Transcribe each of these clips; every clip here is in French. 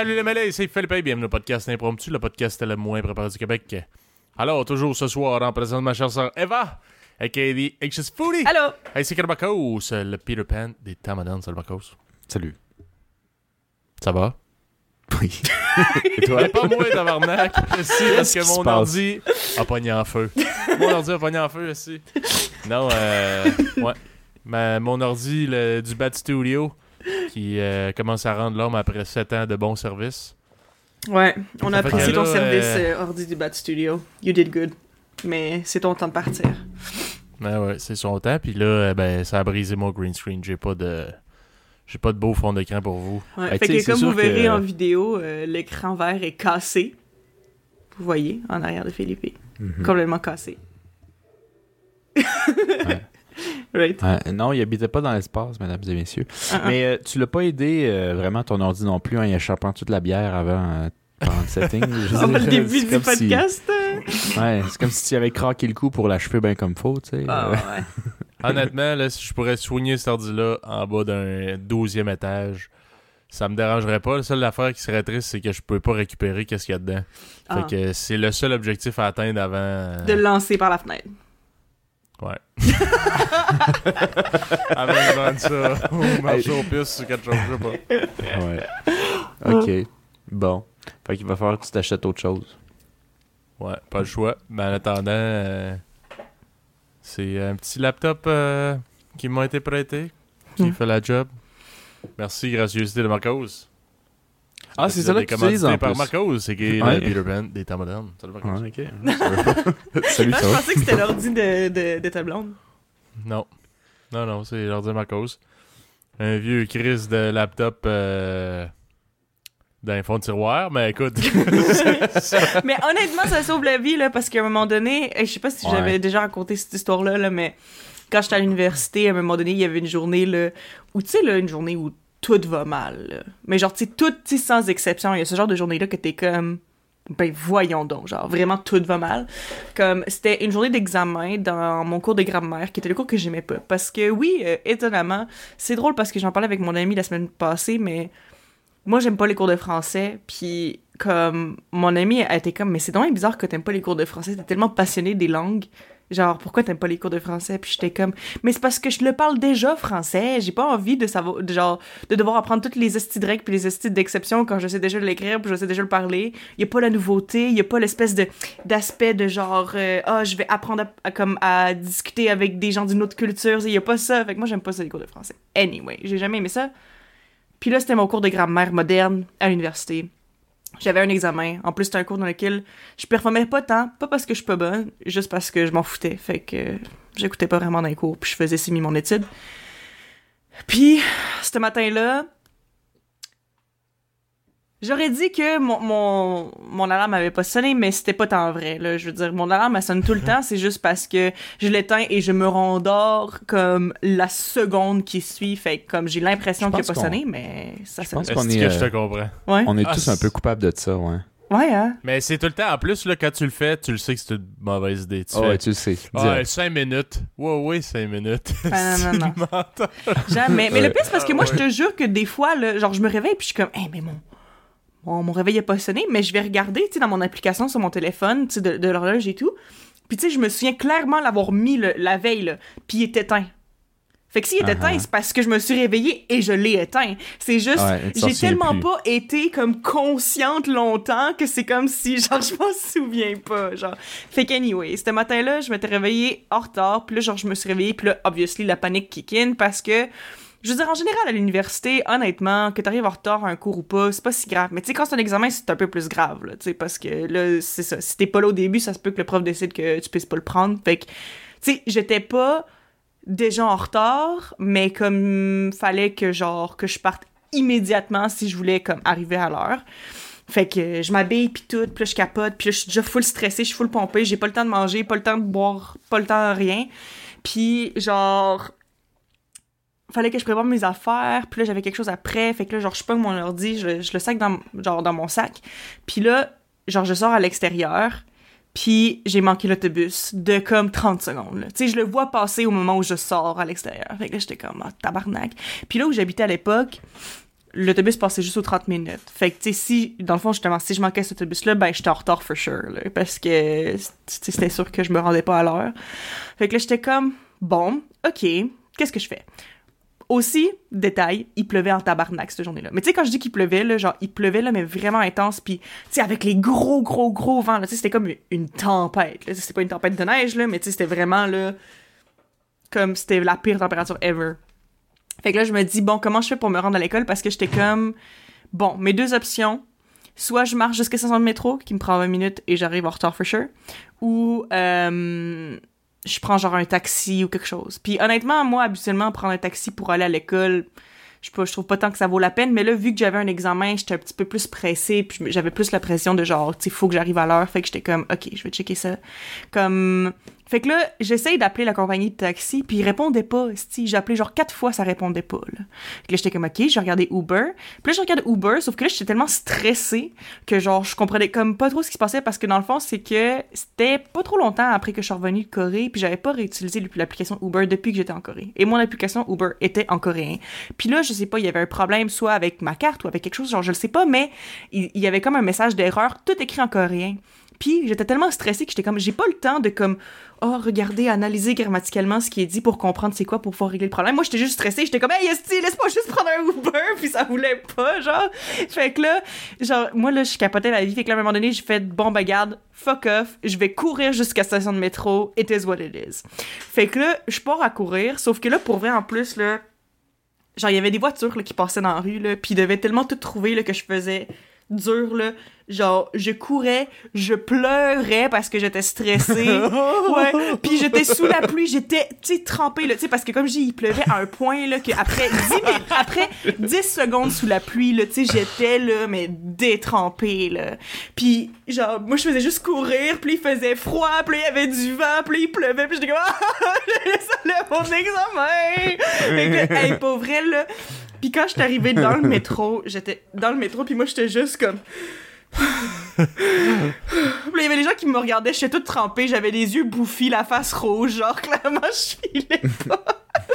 Salut les mêlés, c'est Philippe et bienvenue au podcast impromptu, le podcast le moins préparé du Québec. Alors, toujours ce soir, en présence de ma chère sœur Eva, aka the Anxious Foodie. Allô? Hey, c'est Carbacos, le Peter Pan des Tamadans, Marcos. Salut. Ça va? Oui. Et toi? pas moi, tabarnak. Si, parce que mon ordi a pogné en feu. mon ordi a pogné en feu, aussi. Non, euh. Ouais. Ma- mon ordi le- du Bad Studio qui euh, commence à rendre l'homme après 7 ans de bon service. Ouais, on a apprécié ton là, service euh, euh, ordi du Bat Studio. You did good. Mais c'est ton temps de partir. Ouais, ouais, c'est son temps. Puis là, euh, ben, ça a brisé mon green screen. J'ai pas de. J'ai pas de beau fond d'écran pour vous. Ouais, Ben, fait que comme vous que- verrez en vidéo, euh, l'écran vert est cassé. Vous voyez, en arrière de Philippe. Mhm. Complètement cassé. Right? Ouais, non, il habitait pas dans l'espace, mesdames et messieurs. Ah, ah. Mais euh, tu l'as pas aidé euh, vraiment ton ordi non plus en y échappant toute la bière avant euh, pendant le setting? Le début c'est du comme si- podcast? euh. Ouais, c'est comme si tu avais craqué le coup pour l'achever bien comme faut, tu sais. Ah, Euh, ouais. Honnêtement, là, si je pourrais soigner cet ordi-là en bas d'un 12e étage, ça me dérangerait pas. La seule affaire qui serait triste, c'est que je peux pas récupérer qu'est-ce qu'il y a dedans. Ah. Fait que c'est le seul objectif à atteindre avant. euh, De le lancer par la fenêtre. Ouais. avant de vendre ça au marché aux puces ou quelque chose, je sais pas. ouais. Ok. Bon. Fait qu'il va falloir que tu t'achètes autre chose. Ouais, pas le choix. Mais en attendant, euh, c'est un petit laptop euh, qui m'a été prêté, qui Mm. fait la job. Merci, gracieuseté de Marcos. Ah, c'est ça là que tu utilises en par plus. Marcos, c'est qui est Ouais. le Peter Pan des temps modernes. Salut Marcos. Ouais, ok. Salut, Ah, ça je pensais que c'était l'ordi de, de, de ta blonde. Non. Non, non, c'est l'ordi Marcos. Un vieux crise de laptop euh, d'un fond de tiroir, mais écoute. mais honnêtement, ça sauve la vie, là, parce qu'à un moment donné, je sais pas si Ouais. j'avais déjà raconté cette histoire-là, là, mais quand j'étais à l'université, à un moment donné, il y avait une journée, là, où, tu sais, là, une journée où tout va mal. Mais genre, tu sais, tout, tu sais, sans exception, il y a ce genre de journée-là que t'es comme, ben, voyons donc, genre, vraiment, tout va mal. Comme, c'était une journée d'examen dans mon cours de grammaire, qui était le cours que j'aimais pas. Parce que, oui, euh, étonnamment, c'est drôle parce que j'en parlais avec mon ami la semaine passée, mais moi, j'aime pas les cours de français, puis comme mon ami a été comme mais c'est donc bizarre que t'aimes pas les cours de français t'es tellement passionné des langues genre pourquoi t'aimes pas les cours de français? Puis j'étais comme mais c'est parce que je le parle déjà français j'ai pas envie de savoir de genre de devoir apprendre toutes les règles puis les estis d'exception quand je sais déjà l'écrire puis je sais déjà le parler. Y a pas la nouveauté y a pas l'espèce de d'aspect de genre euh, ah je vais apprendre à, comme à discuter avec des gens d'une autre culture y a pas ça. Fait que moi j'aime pas ça les cours de français. Anyway j'ai jamais aimé ça. Puis là, c'était mon cours de grammaire moderne à l'université. J'avais un examen. En plus, c'était un cours dans lequel je performais pas tant, pas parce que je suis pas bonne, juste parce que je m'en foutais. Fait que j'écoutais pas vraiment les cours, puis je faisais semi mon étude. Puis, ce matin-là, j'aurais dit que mon, mon, mon alarme avait pas sonné, mais c'était pas tant vrai. Là. Je veux dire, mon alarme, elle sonne tout le temps, c'est juste parce que je l'éteins et je me rendors comme la seconde qui suit. Fait que comme j'ai l'impression Je qu'il a pense pas sonné, mais ça Je sonne. pense Est-ce qu'on que est, je te euh, comprends? Ouais. On est Ah, tous un peu coupables de ça, ouais. Ouais, hein? Mais c'est tout le temps. En plus, là, quand tu le fais, tu le sais que c'est une mauvaise idée. Tu Ah fais, ouais, tu le sais. Ah, direct. 5 minutes. Ouais, ouais, 5 minutes. Ah, non, non, non. Tu m'entends? Jamais. Mais le pire, c'est parce que moi, Ah, je te jure que des fois, là, genre, je me réveille puis je suis comme, hey, mais mon, mon, mon réveil a pas sonné, mais je vais regarder, tu sais, dans mon application sur mon téléphone, tu sais, de, de l'horloge et tout. Puis, tu sais, je me souviens clairement l'avoir mis le- la veille, là, puis il est éteint. Fait que s'il est Ah, éteint, c'est parce que je me suis réveillée et je l'ai éteint. C'est juste, Ouais, j'ai tellement plus. pas été comme consciente longtemps que c'est comme si, genre, je m'en souviens pas, genre. Fait qu'anyway, ce matin-là, je m'étais réveillée en retard, puis là, genre, je me suis réveillée, puis là, obviously, la panique kick in parce que, je veux dire, en général, à l'université, honnêtement, que t'arrives en retard à un cours ou pas, c'est pas si grave. Mais tu sais, quand c'est un examen, c'est un peu plus grave, là, tu sais, parce que là, c'est ça. Si t'es pas là au début, ça se peut que le prof décide que tu puisses pas le prendre. Fait que, tu sais, j'étais pas déjà en retard, mais comme fallait que, genre, que je parte immédiatement si je voulais, comme, arriver à l'heure. Fait que je m'habille puis tout, puis je capote, puis je suis déjà full stressée, je suis full pompée, j'ai pas le temps de manger, pas le temps de boire, pas le temps de rien. Puis genre fallait que je prépare mes affaires, puis là j'avais quelque chose après, fait que là genre je pogne mon ordi, je, le sac dans genre dans mon sac. Puis là genre je sors à l'extérieur, puis j'ai manqué l'autobus de comme 30 secondes. Tu sais, je le vois passer au moment où je sors à l'extérieur. Fait que là, j'étais comme, ah, tabarnak. Puis là où j'habitais à l'époque, l'autobus passait juste aux 30 minutes. Fait que, tu sais, si, dans le fond, justement, si je manquais cet autobus-là, ben, j'étais en retard for sure, parce que, c'était sûr que je me rendais pas à l'heure. Fait que là, j'étais comme, bon, ok, qu'est-ce que je fais? Aussi, détail, il pleuvait en tabarnak cette journée-là. Mais tu sais, quand je dis qu'il pleuvait, genre, il pleuvait, là, mais vraiment intense, puis tu sais, avec les gros, gros, gros vents, là, tu sais, c'était comme une tempête, là. C'était pas une tempête de neige, là, mais tu sais, c'était vraiment, là, comme c'était la pire température ever. Fait que là, je me dis, bon, comment je fais pour me rendre à l'école? Parce que j'étais comme, bon, mes deux options, soit je marche jusqu'à 500 de métro, qui me prend 20 minutes et j'arrive en retard for sure, ou euh, je prends genre un taxi ou quelque chose. Puis honnêtement, moi, habituellement, prendre un taxi pour aller à l'école, je, je trouve pas tant que ça vaut la peine, mais là, vu que j'avais un examen, j'étais un petit peu plus pressée, puis j'avais plus la pression de genre, tu faut que j'arrive à l'heure, fait que j'étais comme, ok, je vais checker ça. Comme, fait que là, j'essaye d'appeler la compagnie de taxi, puis ils répondaient pas. Si j'appelais genre quatre fois, ça répondait pas. Là. Fait que là, j'étais comme ok, je regardais Uber. Puis là, je regardais Uber, sauf que là, j'étais tellement stressée que genre je comprenais comme pas trop ce qui se passait parce que dans le fond, c'est que c'était pas trop longtemps après que je suis revenue de Corée, puis j'avais pas réutilisé l'application Uber depuis que j'étais en Corée. Et mon application Uber était en coréen. Puis là, je sais pas, il y avait un problème soit avec ma carte ou avec quelque chose, genre je le sais pas, mais il y avait comme un message d'erreur, tout écrit en coréen. Puis j'étais tellement stressée que j'étais comme j'ai pas le temps de comme oh regarder analyser grammaticalement ce qui est dit pour comprendre c'est quoi pour pouvoir régler le problème. Moi j'étais juste stressée, j'étais comme hey Esti, laisse-moi juste prendre un Uber. Puis ça voulait pas genre. Fait que là genre moi là je capotais ma vie. Fait que là à un moment donné j'ai fait bon bah garde fuck off, je vais courir jusqu'à la station de métro, it is what it is. Fait que là je pars à courir. Sauf que là pour vrai en plus là genre il y avait des voitures là, qui passaient dans la rue là. Puis ils devaient tellement tout trouver là, que je faisais dur là. Genre je courais je pleurais parce que j'étais stressée. Ouais. Puis j'étais sous la pluie j'étais tu sais trempée là. Tu sais parce que comme dis il pleuvait à un point là que après 10 minutes, après 10 secondes sous la pluie là tu sais j'étais là mais détrempée là. Puis genre moi je faisais juste courir puis il faisait froid puis il y avait du vent puis il pleuvait puis j'étais comme ah ça mon examen. Fait que hey, pour vrai là puis quand je suis arrivée dans le métro, j'étais dans le métro, puis moi, j'étais juste comme... il y avait des gens qui me regardaient, j'étais toute trempée, j'avais les yeux bouffis, la face rouge, genre clairement je filais pas.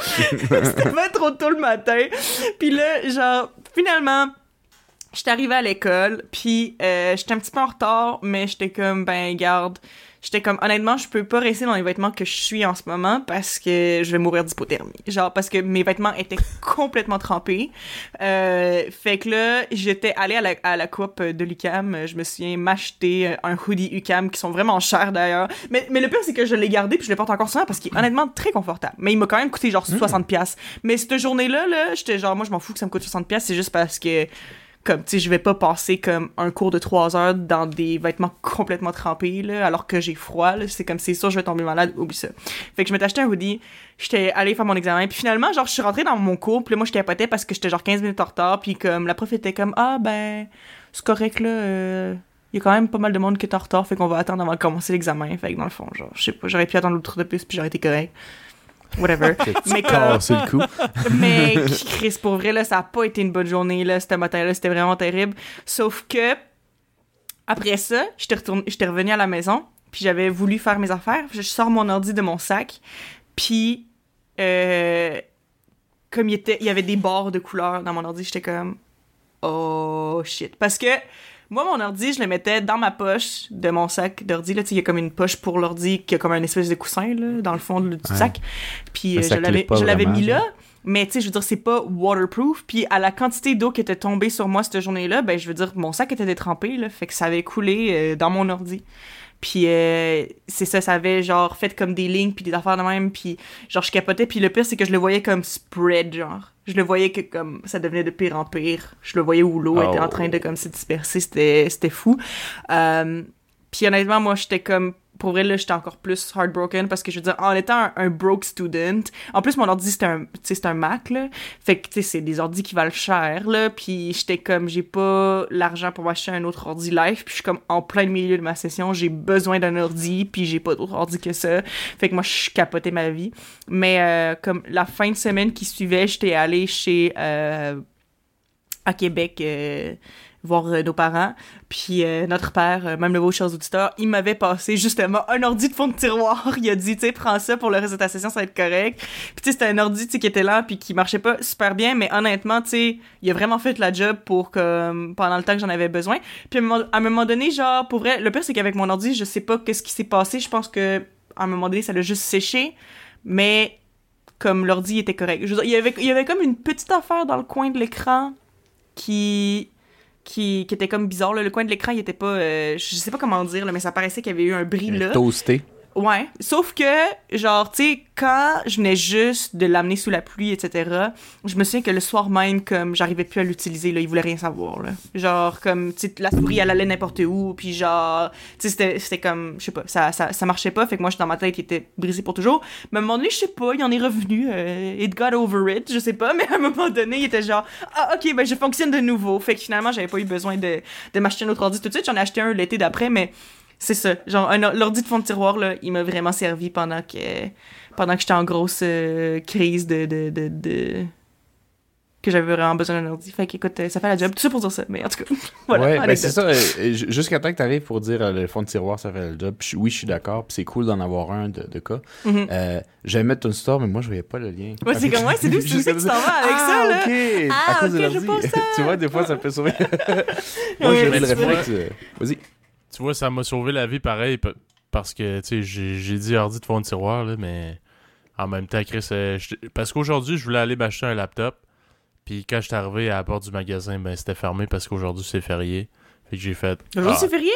C'était pas trop tôt le matin. Puis là, genre, finalement, j'étais arrivée à l'école, puis euh, j'étais un petit peu en retard, mais j'étais comme, ben, garde, j'étais comme honnêtement je peux pas rester dans les vêtements que je suis en ce moment parce que je vais mourir d'hypothermie. Genre parce que mes vêtements étaient complètement trempés. Euh, fait que là j'étais allée à la, à la coupe de l'UCAM je me souviens m'acheter un hoodie UCAM qui sont vraiment chers d'ailleurs. Mais, mais le pire c'est que je l'ai gardé puis je le porte encore souvent parce qu'il est honnêtement très confortable. Mais il m'a quand même coûté genre 60 pièces mais cette journée là là j'étais genre moi je m'en fous que ça me coûte 60 pièces c'est juste parce que comme tu sais je vais pas passer comme un cours de trois heures dans des vêtements complètement trempés là alors que j'ai froid c'est comme c'est sûr je vais tomber malade oublie ça. Fait que je m'étais acheté un hoodie j'étais allée faire mon examen puis finalement genre je suis rentrée dans mon cours puis moi je capotais parce que j'étais genre 15 minutes en retard puis comme la prof était comme ah ben c'est correct là euh, il y a quand même pas mal de monde qui est en retard fait qu'on va attendre avant de commencer l'examen. Fait que dans le fond genre je sais pas j'aurais pu attendre l'autre de plus puis j'aurais été correct whatever. mais comme... le coup. mais Chris, pour vrai, là, ça a pas été une bonne journée, là, ce matin-là, c'était vraiment terrible. Sauf que, après ça, j'étais retourné, revenue à la maison, puis j'avais voulu faire mes affaires, je sors mon ordi de mon sac, puis, euh, comme il, était, il y avait des barres de couleurs dans mon ordi, j'étais comme, oh shit. Parce que, moi, mon ordi, je le mettais dans ma poche de mon sac d'ordi. Là, tu sais, il y a comme une poche pour l'ordi qui a comme un espèce de coussin, là, dans le fond du sac. Puis euh, je l'avais, je l'avais mis là. Mais tu sais, je veux dire, c'est pas waterproof. Puis à la quantité d'eau qui était tombée sur moi cette journée-là, ben je veux dire, mon sac était détrempé, là, fait que ça avait coulé euh, dans mon ordi. Puis euh, c'est ça, ça avait genre fait comme des lignes puis des affaires de même. Puis genre je capotais. Puis le pire, c'est que je le voyais comme spread, genre. Je le voyais que comme ça devenait de pire en pire. Je le voyais où l'eau était en train de comme se disperser. C'était, c'était fou. Euh, puis honnêtement, moi, j'étais comme pour vrai, là, j'étais encore plus heartbroken parce que je veux dire, en étant un, broke student, en plus, mon ordi, c'était un, c'est un Mac, là. Fait que, tu sais, c'est des ordis qui valent cher, là. Puis j'étais comme, j'ai pas l'argent pour m'acheter un autre ordi live. Puis je suis comme en plein milieu de ma session, j'ai besoin d'un ordi, puis j'ai pas d'autre ordi que ça. Fait que moi, je capotais ma vie. Mais euh, comme la fin de semaine qui suivait, j'étais allée chez, euh, à Québec, euh, voir euh, nos parents. Puis euh, notre père, euh, même le beau chers auditeurs, il m'avait passé justement un ordi de fond de tiroir. Il a dit, tu sais, prends ça pour le reste de ta session, ça va être correct. Puis tu sais, c'était un ordi qui était là puis qui marchait pas super bien, mais honnêtement, tu sais, il a vraiment fait la job pour que pendant le temps que j'en avais besoin. Puis à un, moment, à un moment donné, genre, pour vrai, le pire c'est qu'avec mon ordi, je sais pas qu'est-ce qui s'est passé. Je pense que à un moment donné, ça l'a juste séché, mais comme l'ordi était correct. Je veux dire, il y avait, il y avait comme une petite affaire dans le coin de l'écran qui qui, qui était comme bizarre. Là. Le coin de l'écran, il était pas. euh, je sais pas comment dire, là, mais ça paraissait qu'il y avait eu un bris là. Toasté. Ouais. Sauf que, genre, tu sais, quand je venais juste de l'amener sous la pluie, etc., je me souviens que le soir même, comme, j'arrivais plus à l'utiliser, là, il voulait rien savoir, là. Genre, comme, tu sais, la souris, elle allait n'importe où, puis genre, tu sais, c'était- comme, je sais pas, ça, ça, ça marchait pas, fait que moi, dans ma tête, il était brisé pour toujours. Mais à un moment donné, je sais pas, il en est revenu, euh, it got over it, je sais pas, mais à un moment donné, il était genre, ah, ok, ben, je fonctionne de nouveau. Fait que finalement, j'avais pas eu besoin de, de m'acheter un autre ordi tout de suite, j'en ai acheté un l'été d'après, mais c'est ça. Genre, un or- l'ordi de fond de tiroir, là, il m'a vraiment servi pendant que, pendant que j'étais en grosse euh, crise de, de, de, de- que j'avais vraiment besoin d'un ordi. Fait qu'écoute, euh, ça fait la job. Tout ça pour dire ça. Mais en tout cas, voilà. ouais, ben c'est ça. euh, Jusqu'à temps que tu arrives pour dire euh, le fond de tiroir, ça fait le job. Puis oui, je suis d'accord. Puis c'est cool d'en avoir un de, de cas. J'allais mettre une store, mais moi, je voyais pas le lien. Ouais, c'est comme, ouais, c'est d'où où Juste que tu t'en vas avec ah, ça, là? ok. Ah, à cause de l'ordi. tu vois, des fois, ça peut sauver. moi, mais le tu réflexe. Vas-y. Tu vois, ça m'a sauvé la vie pareil pa- parce que, tu sais, j'ai dit ordi de fond de tiroir, là, mais en même temps, Chris, euh, parce qu'aujourd'hui, je voulais aller m'acheter un laptop. Puis quand j'étais arrivé à la porte du magasin, ben c'était fermé parce qu'aujourd'hui c'est férié. Fait que j'ai fait. Aujourd'hui, ah, c'est férié?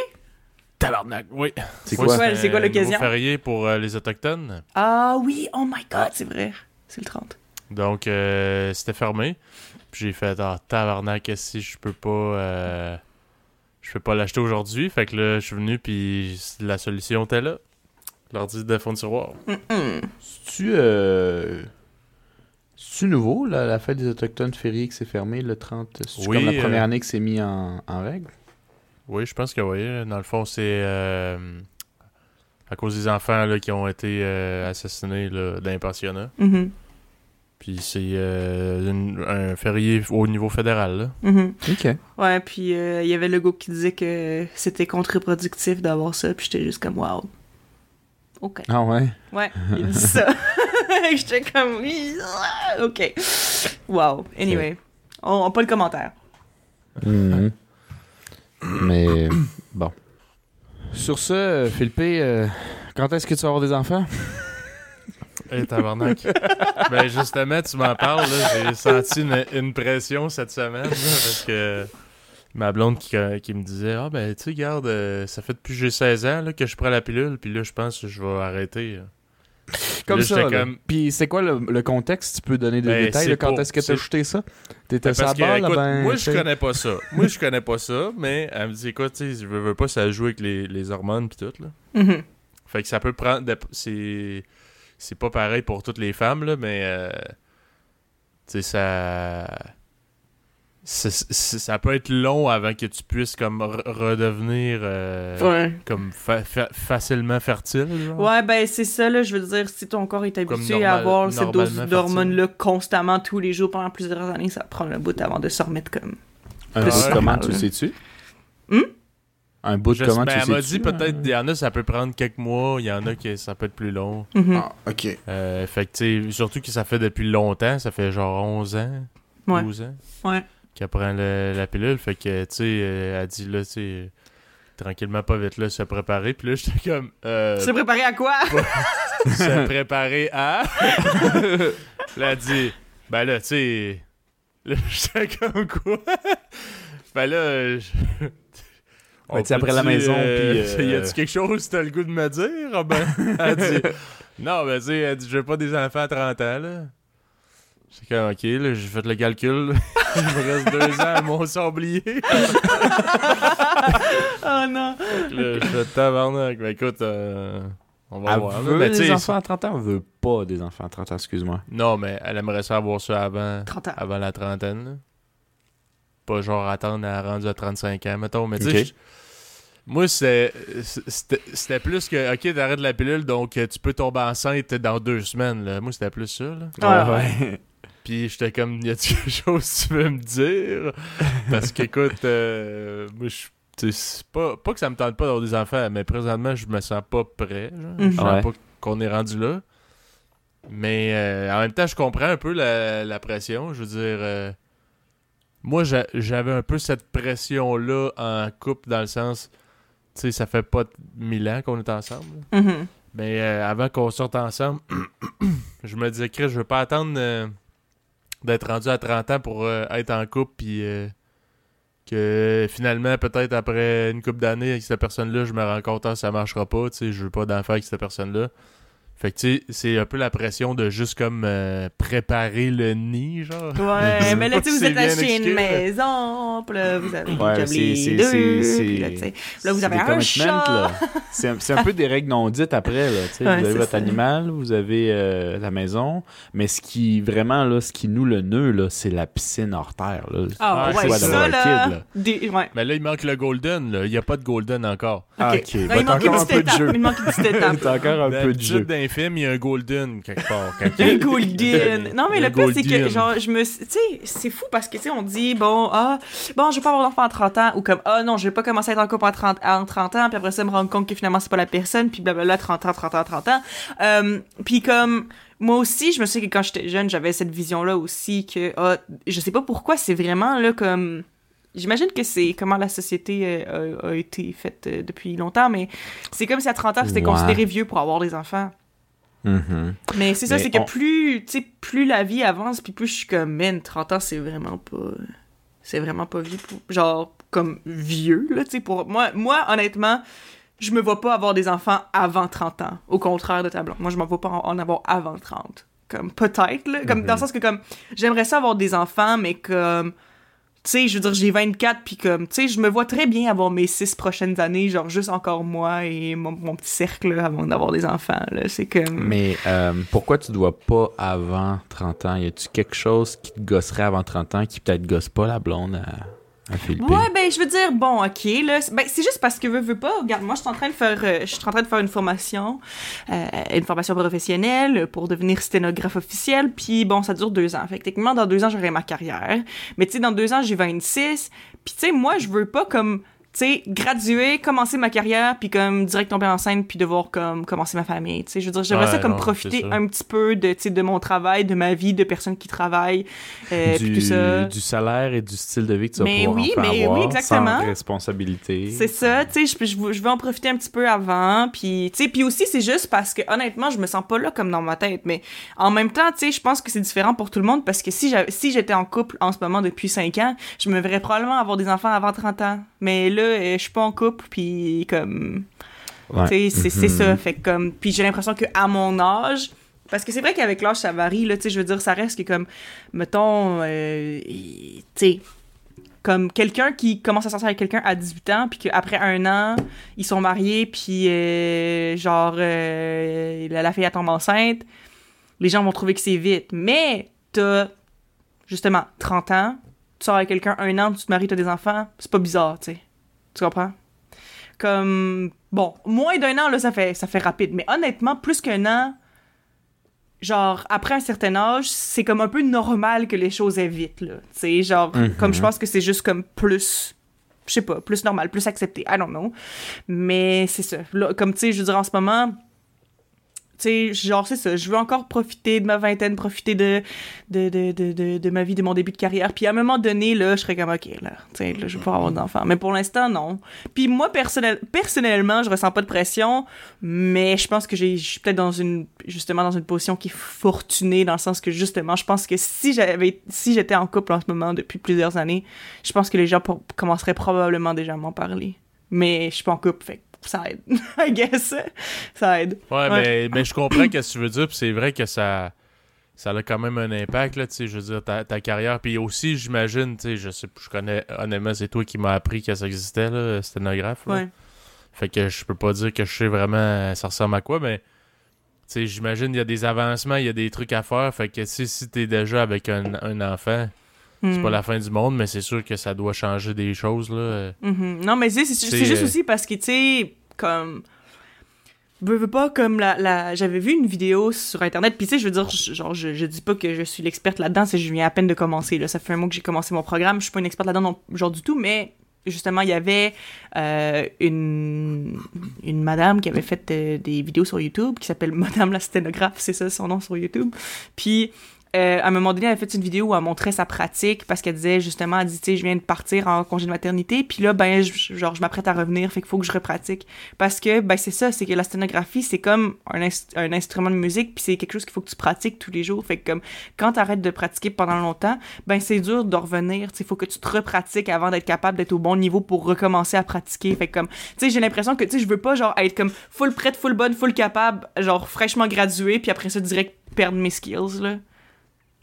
tabarnak, oui. C'est quoi? Ouais, c'est quoi l'occasion? férié pour euh, les Autochtones. Ah oui, oh my god, c'est vrai. C'est le 30. Donc euh, c'était fermé. Puis j'ai fait ah tabarnak, que je peux pas euh, je peux pas l'acheter aujourd'hui. Fait que là je suis venu puis la solution était là. L'ordi de fond de tiroir. C'est-tu euh... C'est-tu nouveau, là, la fête des Autochtones férié qui s'est fermée le 30? C'est Oui, comme la euh, première année que c'est mis en, en règle? Oui, je pense que oui. Dans le fond, c'est euh, à cause des enfants là, qui ont été euh, assassinés là, d'un pensionnat. Mhm. Puis c'est euh, un férié au niveau fédéral. Là. Mhm. OK. Ouais, puis euh, il y avait le gars qui disait que c'était contre-productif d'avoir ça, puis j'étais juste comme wow. OK. Ah ouais? Ouais, il dit ça. j'étais comme oui, ah, OK. Wow. Anyway, on n'a pas le commentaire. Mhm. Mais bon. Sur ce, Philippe, euh, quand est-ce que tu vas avoir des enfants? Hey, tabarnak. ben justement, tu m'en parles. là. J'ai senti une, une pression cette semaine. là, parce que ma blonde qui, qui me disait Ah ben tu sais, regarde, euh, ça fait depuis que j'ai 16 ans là, que je prends la pilule. Puis là, je pense que je vais arrêter. là. Comme Là, ça. comme- Puis c'est quoi le, le contexte? Tu peux donner des Ben, détails de quand pour- est-ce que tu c'est- as shooté ça? T'étais Ben, sur la parce que, balle, écoute, ben, moi, je connais pas ça. Moi, je connais pas ça, mais elle me dit, écoute, tu sais, je veux, veux pas, ça joue avec les, les hormones pis tout, là. Mhm. Fait que ça peut prendre... C'est... C'est pas pareil pour toutes les femmes, là, mais... euh, Tu sais, ça... ça peut être long avant que tu puisses, comme, re- redevenir... euh, Ouais. Comme fa- fa- facilement fertile, genre. Ouais, ben c'est ça, là. Je veux dire, si ton corps est habitué normal- à avoir cette dose d'hormones-là constamment tous les jours pendant plusieurs années, ça prend un bout avant de se remettre comme. Un comment, tu le sais-tu? Hum? Un bout de Je- comment, ben, tu le elle m'a dit peut-être, il y en a, ça peut prendre quelques mois, il y en a qui ça peut être plus long. Mhm. Ah, ok. Euh, fait que, tu sais, surtout que ça fait depuis longtemps, ça fait genre 11 ans, Ouais. 12 ans Ouais. qu'elle prend le- la pilule. Fait que, tu sais, euh, elle dit là, tu sais, tranquillement, pas vite, là, se préparer. Puis là, j'étais comme, euh, Se préparer à quoi? se préparer à? là, elle dit, ben là, tu sais, là, j'étais comme quoi? ben là, je- On tu sais, après la maison, euh, puis, euh, Y a-tu quelque chose que t'as le goût de me dire? Ben, elle dit, non, ben, tu sais, elle dit, je veux pas des enfants à 30 ans, là. J'ai comme, ok, là, j'ai fait le calcul. Il me reste deux ans à mon sablier. oh non! Que là, je fais tabarnak. Ben, écoute, euh, on va Elle voir. là. veut Mais, tu des enfants à 30 ans? Elle veut pas des enfants à 30 ans, excuse-moi? Non, mais elle aimerait ça avoir ça avant, 30 ans. avant la trentaine. là. Pas genre attendre à rendu à 35 ans, mettons. Mais tu Ok. sais, moi, c'est- c'était plus que, ok, t'arrêtes la pilule, donc euh, tu peux tomber enceinte dans deux semaines. Là. Moi, c'était plus ça. Là. Ah, ouais. ouais. Puis j'étais comme, y a-tu quelque chose que tu veux me dire? Parce qu'écoute, euh, moi, je tu sais, c'est pas, pas que ça me tente pas d'avoir des enfants, mais présentement, je me sens pas prêt. Mhm. Je sens Ouais. pas qu'on est rendu là. Mais euh, en même temps, je comprends un peu la, la pression. Je veux dire, euh, moi, j'a- j'avais un peu cette pression-là en couple, dans le sens, sais, ça fait pas mille ans qu'on est ensemble. Mhm. Mais euh, avant qu'on sorte ensemble, je me disais, Chris, je veux pas attendre euh, d'être rendu à 30 ans pour euh, être en couple, puis que finalement, peut-être après une couple d'années avec cette personne-là, je me rends compte que ça marchera pas, tu sais, je veux pas d'enfant avec cette personne-là. Fait que, tu sais, c'est un peu la pression de juste comme euh, préparer le nid, genre. Ouais, mais là, tu sais, vous êtes acheté une maison, puis là, vous avez Ouais, les c'est- deux, puis là, tu sais, là, vous avez un chat. là. C'est un, c'est un peu des règles non dites après. Là, tu sais. Ouais, vous avez votre ça. animal, vous avez euh, la maison, mais ce qui vraiment là, ce qui noue le nœud, là, c'est la piscine hors terre. Là. Ah, Ouais, ça, là, kid, là? des- ouais. Mais là, il manque le golden, là. Il y a pas de golden encore. Ah, Ok. Va il manque encore un petite peu de étape. jeu. Il manque une petite étape. Encore un peu de jeu. Il y a un golden quelque part. Un golden. Non, mais le pire, c'est que, genre, je me. Tu sais, c'est fou parce que, tu sais, on dit, bon, ah, bon, je vais pas avoir d'enfant à 30 ans, ou comme, ah, non, je vais pas commencer à être en couple à 30, à 30 ans, puis après ça, me rendre compte que finalement, c'est pas la personne, puis blablabla, 30 ans, 30 ans, 30 ans. Euh, puis comme. Moi aussi, je me souviens que quand j'étais jeune, j'avais cette vision-là aussi que, ah, je sais pas pourquoi, c'est vraiment, là, comme. J'imagine que c'est comment la société euh, a, a été faite euh, depuis longtemps, mais c'est comme si à 30 ans, c'était Ouais. considéré vieux pour avoir des enfants. Mhm. Mais c'est ça, c'est que on- plus, plus la vie avance, puis plus je suis comme, man, 30 ans, c'est vraiment pas... C'est vraiment pas vieux pour... Genre, comme vieux, là, tu sais, pour... Moi, moi, honnêtement, je me vois pas avoir des enfants avant 30 ans. Au contraire de ta blonde. Moi, je m'en vois pas en, avoir avant 30. Comme, peut-être, là. Comme, dans le sens que, comme, j'aimerais ça avoir des enfants, mais comme... Tu sais, je veux dire, j'ai 24, puis comme, tu sais, je me vois très bien avoir mes six prochaines années, genre juste encore moi et mon, petit cercle avant d'avoir des enfants, là. C'est comme... Mais euh, pourquoi tu dois pas avant 30 ans? Y a-tu quelque chose qui te gosserait avant 30 ans qui peut-être gosse pas la blonde Ouais, ben, je veux dire, bon, ok, là. Ben, c'est juste parce que, veux, veux pas, regarde, moi, je suis en train de faire, euh, je suis en train de faire une formation, euh, une formation professionnelle pour devenir sténographe officiel, puis bon, ça dure deux ans. Fait que, techniquement, dans deux ans, j'aurai ma carrière. Mais, tu sais, dans deux ans, j'ai 26, puis, tu sais, moi, je veux pas, comme, tu sais, graduer, commencer ma carrière, puis comme direct tomber enceinte, puis devoir comme commencer ma famille. Tu sais, je veux dire, j'aimerais Ouais, ça comme non, profiter ça. un petit peu de, tu sais, de mon travail, de ma vie, de personnes qui travaillent, euh, puis tout ça. du, du salaire et du style de vie que tu vas Mais pouvoir oui, mais oui, exactement. sans responsabilité. C'est ça, tu sais, je, je, je veux en profiter un petit peu avant, puis tu sais, puis aussi c'est juste parce que honnêtement, je me sens pas là comme dans ma tête, mais en même temps, tu sais, je pense que c'est différent pour tout le monde parce que si j'étais en couple en ce moment depuis 5 ans, je me verrais probablement avoir des enfants avant 30 ans. Mais là, je suis pas en couple puis comme Ouais. c'est Mhm. ça, fait comme puis j'ai l'impression que à mon âge parce que c'est vrai qu'avec l'âge, ça varie, là, tu sais, je veux dire, ça reste que comme, mettons, euh, tu sais, comme quelqu'un qui commence à sortir avec quelqu'un à 18 ans, puis qu'après un an, ils sont mariés, puis euh, genre, euh, la, la fille elle tombe enceinte, les gens vont trouver que c'est vite. Mais t'as, justement, 30 ans, tu sors avec quelqu'un un an, tu te maries, t'as des enfants, c'est pas bizarre, tu sais. Tu comprends? Comme, bon, moins d'un an, là, ça fait, ça fait rapide. Mais honnêtement, plus qu'un an, genre, après un certain âge, c'est comme un peu normal que les choses aient vite, là. Tu sais, genre, Mhm. comme je pense que c'est juste comme plus, je sais pas, plus normal, plus accepté. I don't know. Mais c'est ça. Là, comme, tu sais, je veux dire, en ce moment, tu sais, genre, c'est ça. Je veux encore profiter de ma vingtaine, profiter de, de, de, de, de, ma vie, de mon début de carrière. Puis à un moment donné, là, je serais comme, OK, là, tu sais, là, je vais pas avoir d'enfant. Mais pour l'instant, non. Puis moi, personnel, personnellement, je ressens pas de pression, mais je pense que j'ai- je suis peut-être dans une, justement, dans une position qui est fortunée, dans le sens que, justement, je pense que si j'avais, si j'étais en couple en ce moment depuis plusieurs années, je pense que les gens pour- commenceraient probablement déjà à m'en parler. Mais je suis pas en couple, fait que ça aide. I guess. Ça aide. Ouais, Ouais. Mais, mais je comprends ce que tu veux dire, puis c'est vrai que ça, ça a quand même un impact, là, tu sais, je veux dire, ta, ta carrière. Puis aussi, j'imagine, tu sais, je sais, je connais, honnêtement, c'est toi qui m'as appris que ça existait, là, sténographe. là. Ouais. Fait que je peux pas dire que je sais vraiment ça ressemble à quoi, mais tu sais, j'imagine il y a des avancements, il y a des trucs à faire. Fait que si, si t'es déjà avec un, un enfant, c'est Hmm. pas la fin du monde, mais c'est sûr que ça doit changer des choses, là. Mhm. Non, mais c'est juste euh, aussi parce que, tu sais, comme. veux, veux pas comme la, la j'avais vu une vidéo sur internet puis tu sais je veux dire genre je, je dis pas que je suis l'experte là-dedans c'est que je viens à peine de commencer là ça fait un mois que j'ai commencé mon programme je suis pas une experte là-dedans non, genre du tout mais justement il y avait euh, une une madame qui avait fait euh, des vidéos sur YouTube qui s'appelle Madame la sténographe c'est ça son nom sur YouTube puis euh, à un moment donné, elle a fait une vidéo où elle montrait sa pratique parce qu'elle disait justement, elle dit, tu sais, je viens de partir en congé de maternité, puis là, ben, je- genre, je m'apprête à revenir, fait qu'il faut que je repratique. Parce que, ben, c'est ça, c'est que la sténographie, c'est comme un, inst- un instrument de musique, puis c'est quelque chose qu'il faut que tu pratiques tous les jours. Fait que, comme, quand t'arrêtes de pratiquer pendant longtemps, ben, c'est dur de revenir, tu sais, faut que tu te repratiques avant d'être capable d'être au bon niveau pour recommencer à pratiquer. Fait comme, tu sais, j'ai l'impression que, tu sais, je veux pas, genre, être comme full prête, full bonne, full capable, genre, fraîchement graduée, puis après ça, direct perdre mes skills, là.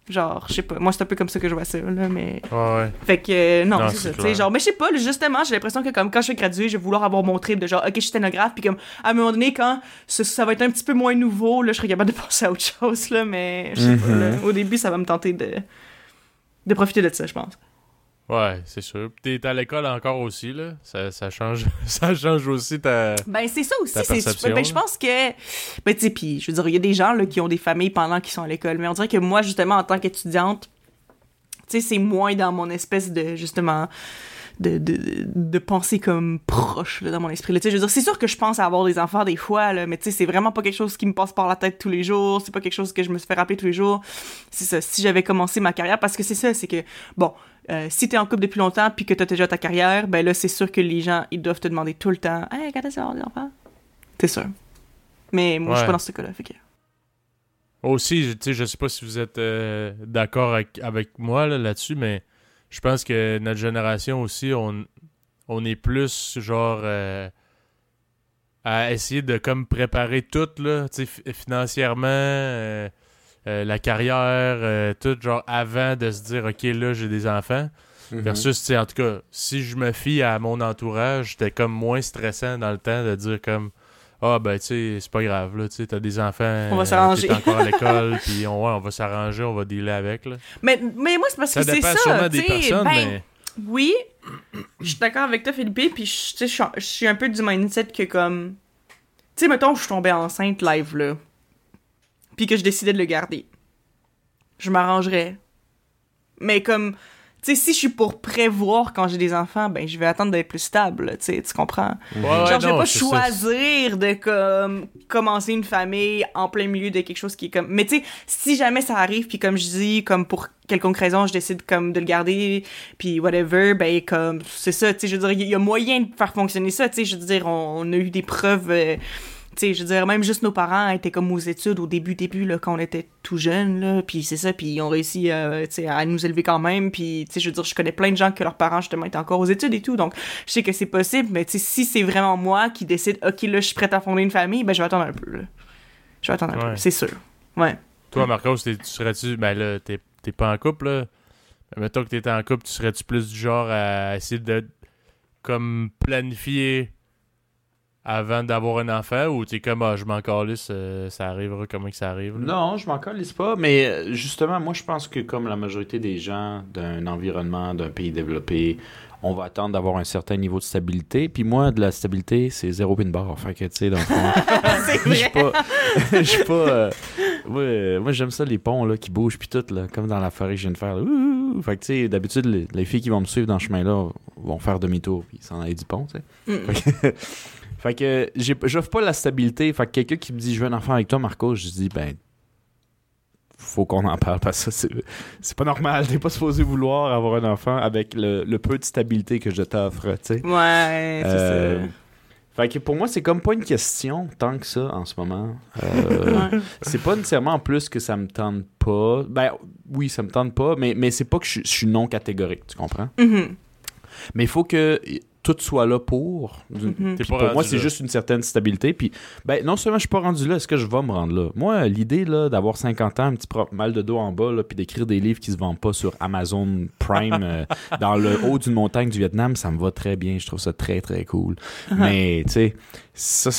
Genre, je sais pas, moi c'est un peu comme ça que je vois ça, là, mais... Ouais, ouais. Fait que, euh, non, Non, c'est ça, tu genre, mais je sais pas, justement, j'ai l'impression que comme quand je vais graduer, je vais vouloir avoir mon trip de genre, ok, je suis sténographe, puis comme, à un moment donné, quand ça, ça va être un petit peu moins nouveau, là, je serais capable de penser à autre chose, là, mais je sais pas, là, au début, ça va me tenter de, de profiter de ça, je pense. Ouais, c'est sûr. T'es à l'école encore aussi, là. Ça, ça change ça change aussi ta... Ben, c'est ça aussi, c'est, ben, je pense que, ben, tu sais, puis je veux dire, il y a des gens, là, qui ont des familles pendant qu'ils sont à l'école, mais on dirait que moi, justement, en tant qu'étudiante, tu sais, c'est moins dans mon espèce de, justement, de, de, de penser comme proche, là, dans mon esprit, là. Je veux dire, c'est sûr que je pense à avoir des enfants des fois, là, mais tu sais, c'est vraiment pas quelque chose qui me passe par la tête tous les jours, c'est pas quelque chose que je me fais rappeler tous les jours. C'est ça, si j'avais commencé ma carrière, parce que c'est ça, c'est que, bon, euh, si t'es en couple depuis longtemps puis que t'as déjà ta carrière, ben là, c'est sûr que les gens, ils doivent te demander tout le temps « Hey, quand est-ce que des enfants? » C'est sûr. Mais moi, je suis pas dans ce cas-là, fait que... Aussi, je- tu sais, je sais pas si vous êtes euh, d'accord avec, avec moi là, là-dessus, mais je pense que notre génération aussi, on, on est plus genre euh, à essayer de comme préparer tout, là, financièrement, euh, euh, la carrière, tout, genre avant de se dire, OK, là, j'ai des enfants. Versus, tu sais, en tout cas, si je me fie à mon entourage, c'était comme moins stressant dans le temps de dire comme Ah, ben, tu sais, c'est pas grave, là, tu sais, t'as des enfants. On va s'arranger. encore à l'école, puis on, ouais, on va s'arranger, on va dealer avec, là. Mais, mais moi, c'est parce Ça que c'est ça, des personnes, ben, mais. Oui, je suis d'accord avec toi, Philippe, puis je tu sais, je suis- je suis un peu du mindset que comme... Tu sais, mettons, je suis tombée enceinte live, là, puis que je décidais de le garder. Je m'arrangerais. Mais comme... Tu sais, si je suis pour prévoir quand j'ai des enfants, ben, je vais attendre d'être plus stable, tu sais, tu comprends? Ouais, Genre, ouais, je vais non, pas ça. choisir de comme commencer une famille en plein milieu de quelque chose qui est comme. Mais tu sais, si jamais ça arrive, puis comme je dis, comme pour quelconque raison, je décide comme de le garder, puis whatever, ben comme c'est ça. Tu sais, je veux dire, il y, a moyen de faire fonctionner ça. Tu sais, je veux dire, on, on a eu des preuves. euh, sais, je veux dire, même juste nos parents étaient comme aux études au début, début, là, quand on était tout jeunes, là, puis c'est ça, puis ils ont réussi, euh, à nous élever quand même, puis, tu sais, je veux dire, je connais plein de gens que leurs parents, justement, étaient encore aux études et tout, donc je sais que c'est possible, mais tu sais, si c'est vraiment moi qui décide, ok, là, je suis prête à fonder une famille, ben, je vais attendre un peu, là. Je vais attendre un Ouais. peu, c'est sûr. Ouais. Toi, Marcos, tu serais-tu. Ben là, t'es pas en couple, là? Mais mettons que t'étais en couple, tu serais-tu plus du genre à essayer de. Comme planifier avant d'avoir un enfant ou t'es comme, ah, je m'en calisse, euh, ça arrivera comment que ça arrive, là? Non, je m'en calisse pas, mais euh, justement, moi, je pense que comme la majorité des gens d'un environnement, d'un pays développé, on va attendre d'avoir un certain niveau de stabilité. Puis moi, de la stabilité, c'est zéro pin bar. Fait que, tu sais, dans le fond, c'est je suis pas... Je suis pas... euh, moi, euh, moi, j'aime ça, les ponts, là, qui bougent, puis tout, là, comme dans la forêt que je viens de faire. là. Ouh, ouh. Fait que, tu sais, d'habitude, les, les filles qui vont me suivre dans ce chemin-là vont faire demi-tour, puis s'en aller du pont, tu sais. Mm. Fait que, j'offre pas la stabilité. Fait que quelqu'un qui me dit je veux un enfant avec toi, Marco, je dis ben faut qu'on en parle parce que ça, c'est pas normal. T'es pas supposé vouloir avoir un enfant avec le, le peu de stabilité que je t'offre, tu sais. Ouais, c'est Euh, ça. Fait que pour moi, c'est comme pas une question tant que ça en ce moment. Euh, Ouais. c'est pas nécessairement en plus que ça me tente pas. Ben oui, ça me tente pas, mais, mais c'est pas que je, je suis non catégorique, tu comprends? Mhm. Mais il faut que tout soit là pour. Mhm. Pour moi, c'est juste une certaine stabilité. Puis, ben, non seulement je suis pas rendu là, est-ce que je vais me rendre là? Moi, l'idée là, d'avoir 50 ans, un petit mal de dos en bas, là, puis d'écrire des livres qui se vendent pas sur Amazon Prime euh, dans le haut d'une montagne du Vietnam, ça me va très bien. Je trouve ça très, très cool. Mais, tu sais, ça,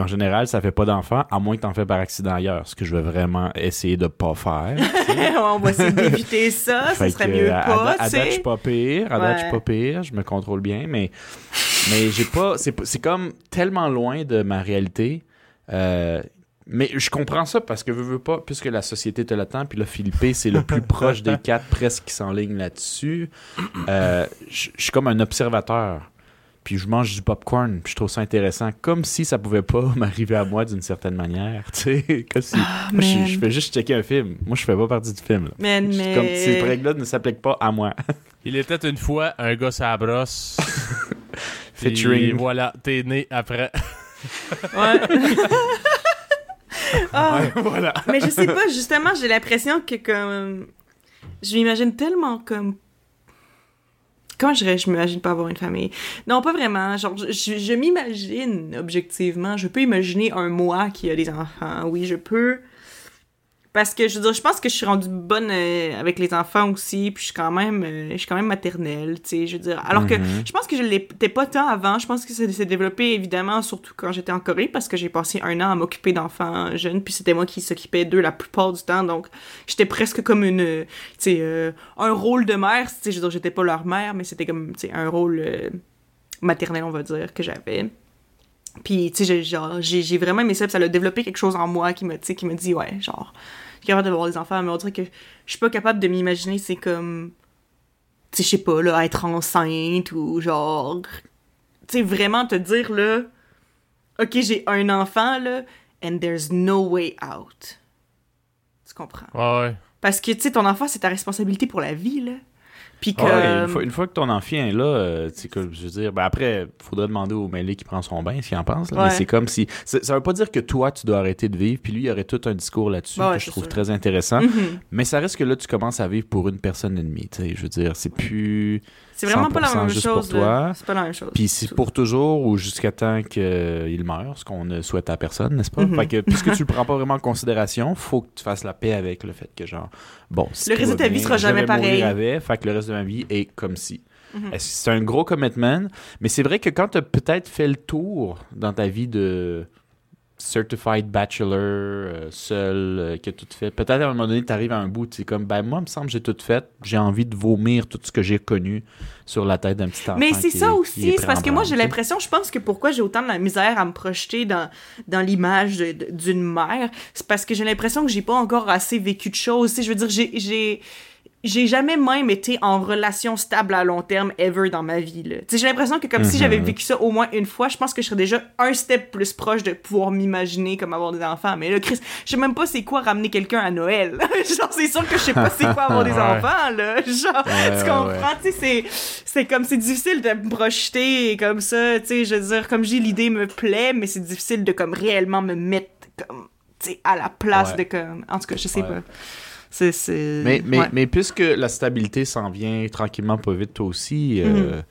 en général, ça fait pas d'enfant, à moins que t'en fais par accident ailleurs, ce que je veux vraiment essayer de pas faire. On va essayer d'éviter ça, ça serait mieux à- pas, à, à date, je suis pas pire. À date, je suis Ouais. pas pire. Je me contrôle bien, mais, mais j'ai pas. C'est, comme tellement loin de ma réalité Euh, mais je comprends ça parce que veux, veux pas, puisque la société te l'attend, puis là, Philippe, c'est le plus proche des quatre presque qui s'enligne là-dessus. Euh, je suis comme un observateur. Puis je mange du popcorn, puis je trouve ça intéressant, comme si ça pouvait pas m'arriver à moi d'une certaine manière, tu sais, comme si moi, je, fais juste checker un film. Moi, je fais pas partie du film. Là. Man, Je- mais... Comme ces règles-là ne s'appliquent pas à moi. Il était une fois un gars à brosse. Featuring. voilà, t'es né après. Ouais. Ah, voilà. Mais je sais pas, justement, j'ai l'impression que comme... Je m'imagine tellement comme... Comment je dirais, je m'imagine pas avoir une famille? Non, pas vraiment. Genre, je, je- m'imagine, objectivement, je peux imaginer un moi qui a des enfants. Oui, je peux. Parce que, je veux dire, je pense que je suis rendue bonne euh, avec les enfants aussi, puis je suis quand même, euh, je suis quand même maternelle, tu sais, je veux dire. Alors que Mhm. je pense que je l'étais pas tant avant. Je pense que ça s'est développé, évidemment, surtout quand j'étais en Corée, parce que j'ai passé un an à m'occuper d'enfants jeunes, puis c'était moi qui s'occupais d'eux la plupart du temps, donc j'étais presque comme une, euh, tu sais, euh, un rôle de mère, tu sais, je veux dire, j'étais pas leur mère, mais c'était comme, tu sais, un rôle maternel, on va dire, que j'avais. Puis, tu sais, j'ai- genre, j'ai j'ai vraiment aimé ça, puis ça a développé quelque chose en moi me, qui me dit, ouais, genre, je suis capable d'avoir des enfants, mais on dirait que je suis pas capable de m'imaginer, c'est comme, tu sais, je sais pas, là, être enceinte ou genre, tu sais, vraiment te dire, là, ok, j'ai un enfant, là, and there's no way out. Tu comprends? Ouais, ouais. Parce que, tu sais, ton enfant, c'est ta responsabilité pour la vie, là. Puis que... Ouais, une, fois, une fois que ton enfant est là, euh, que, je veux dire, ben après, faudrait demander au mêlé qui prend son bain, s'il en pense. là, Ouais. Mais c'est comme si. Ça, veut pas dire que toi, tu dois arrêter de vivre, puis lui, il y aurait tout un discours là-dessus Ouais, que je trouve sûr. très intéressant. Mhm. Mais ça reste que là, tu commences à vivre pour une personne sais, je veux dire, c'est plus. C'est vraiment pas la 100% même chose. C'est pas la même chose. Puis c'est pour toujours ou jusqu'à temps qu'il meure, ce qu'on ne souhaite à personne, n'est-ce pas? Fait que puisque tu le prends pas vraiment en considération, faut que tu fasses la paix avec le fait que genre, bon, si Le reste de ta vie sera jamais pareil. avec, fait que le reste de ma vie est comme si. Mhm. C'est un gros commitment, mais c'est vrai que quand tu as peut-être fait le tour dans ta vie de certified bachelor, euh, seul, euh, que tout fait, peut-être à un moment donné, tu arrives à un bout, tu comme, ben moi, il me semble que j'ai tout fait, j'ai envie de vomir tout ce que j'ai connu sur la tête d'un petit enfant. Mais c'est qui ça est- qui aussi, est c'est parce que moi j'ai l'impression, je pense que pourquoi j'ai autant de la misère à me projeter dans, dans l'image d'une mère, c'est parce que j'ai l'impression que j'ai pas encore assez vécu de choses. Je veux dire, j'ai- j'ai j'ai jamais même été en relation stable à long terme ever dans ma vie. j'ai l'impression que comme si Mhm. j'avais vécu ça au moins une fois, je pense que je serais déjà un step plus proche de pouvoir m'imaginer comme avoir des enfants. Mais là, Chris, je sais même pas c'est quoi ramener quelqu'un à Noël. Genre, c'est sûr que je sais pas c'est quoi avoir des Ouais. enfants, là. Genre, Ouais, tu ouais, comprends? Tu sais, c'est, c'est comme, c'est difficile de me projeter comme ça, tu sais, je veux dire, comme dis, l'idée me plaît, mais c'est difficile de comme réellement me mettre comme, tu sais, à la place Ouais. de comme, en tout cas, je sais Ouais. pas. C'est, c'est... Mais, mais, ouais. mais puisque la stabilité s'en vient tranquillement pas vite toi aussi, Mhm. euh,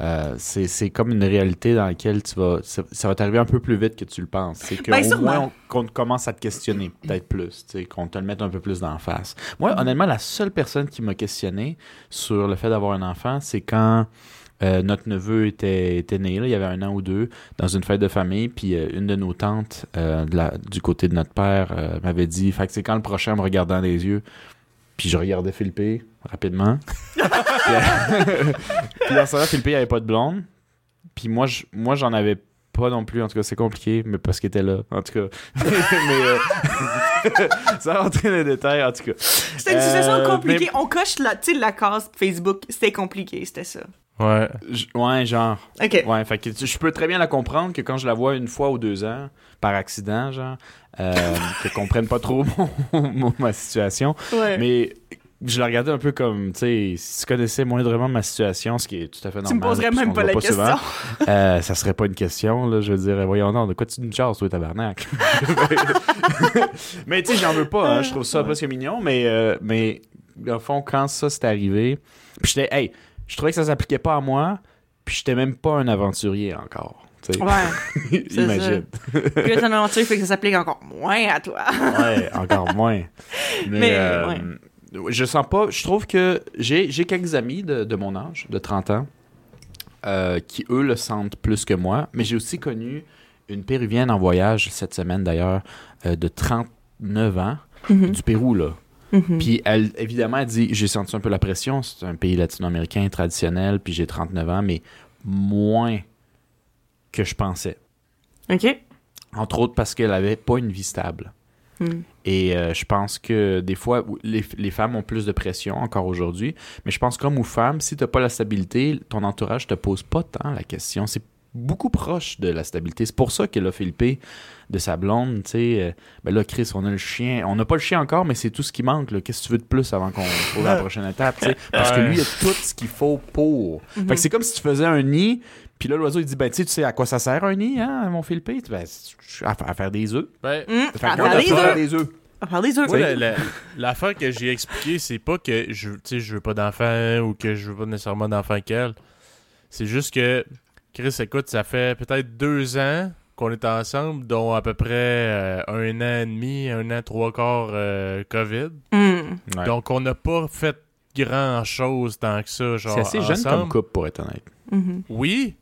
euh, c'est c'est comme une réalité dans laquelle tu vas ça, ça va t'arriver un peu plus vite que tu le penses. C'est qu'au Ben, moins on- qu'on commence à te questionner peut-être plus, qu'on te le mette un peu plus d'en face. Moi, Mhm. honnêtement, la seule personne qui m'a questionné sur le fait d'avoir un enfant, c'est quand euh, notre neveu était, était né, là, il y avait un an ou deux, dans une fête de famille, puis euh, une de nos tantes euh, de la- du côté de notre père euh, m'avait dit, fait que c'est quand le prochain me regardant dans les yeux, puis je regardais Philippe rapidement. puis, dans ce temps-là, Philippe, il avait pas de blonde. Puis moi, je- moi, j'en avais pas non plus. En tout cas, c'est compliqué, mais parce qu'il était là. En tout cas. mais euh, ça rentrer dans les détails, en tout cas. C'était une situation Euh, compliquée. On coche la, la case Facebook. C'était compliqué, c'était ça. Ouais. J- Ouais, genre. OK. Ouais, fait que tu- je peux très bien la comprendre que quand je la vois une fois ou deux ans, par accident, genre, euh, que comprenne pas trop mon- mon- ma situation. Ouais. Mais je la regardais un peu comme, tu sais, si tu connaissais moindrement ma situation, ce qui est tout à fait normal. tu me poserais même pas la question. souvent, euh, ça serait pas une question, là. Je veux dire, voyons non, de quoi tu me chasses, toi, tabarnak? mais tu sais, j'en veux pas, hein, Je trouve ça presque mignon, mais, euh, mais, au fond, quand ça s'est arrivé, puis j'étais, hey, je trouvais que ça s'appliquait pas à moi, puis j'étais même pas un aventurier encore. tu sais. Ouais. Imagine. Puis là, ton aventure fait que ça s'applique encore moins à toi. ouais, encore moins. Mais, Mais, euh, ouais. je sens pas. Je trouve que j'ai quelques amis de, de mon âge, de 30 ans, euh, qui eux le sentent plus que moi. Mais j'ai aussi connu une Péruvienne en voyage cette semaine d'ailleurs, euh, de 39 ans, Mhm. du Pérou là. Mhm. Puis elle, évidemment, elle dit j'ai senti un peu la pression. C'est un pays latino-américain traditionnel, puis j'ai 39 ans, mais moins que je pensais. OK. Entre autres parce qu'elle avait pas une vie stable. Hmm. Et euh, je pense que des fois, les, les femmes ont plus de pression encore aujourd'hui. Mais je pense comme aux femmes, si t'as pas la stabilité, ton entourage te pose pas tant la question. C'est beaucoup proche de la stabilité. C'est pour ça qu'elle a Philippe de sa blonde, tu sais. euh, ben là, Chris, on a le chien. On n'a pas le chien encore, mais c'est tout ce qui manque. là. Qu'est-ce que tu veux de plus avant qu'on trouve la prochaine étape, tu sais? Parce que Ouais. lui, il a tout ce qu'il faut pour. Fait que c'est comme si tu faisais un nid, puis là, l'oiseau, il dit, ben, tu sais, tu sais à quoi ça sert un nid, hein, mon Philippe? Ben, à, à faire des œufs. Fait que à faire des faire des œufs. Moi, la- la- l'affaire que j'ai expliqué, c'est pas que je, tu sais, je veux pas d'enfant ou que je veux pas nécessairement d'enfant qu'elle. C'est juste que, Chris, écoute, ça fait peut-être deux ans qu'on est ensemble, dont à peu près euh, un an et demi, un an, trois quarts euh, COVID. Ouais. Donc, on n'a pas fait grand-chose tant que ça, genre C'est assez jeune ensemble. comme couple, pour être honnête. Mhm. Oui.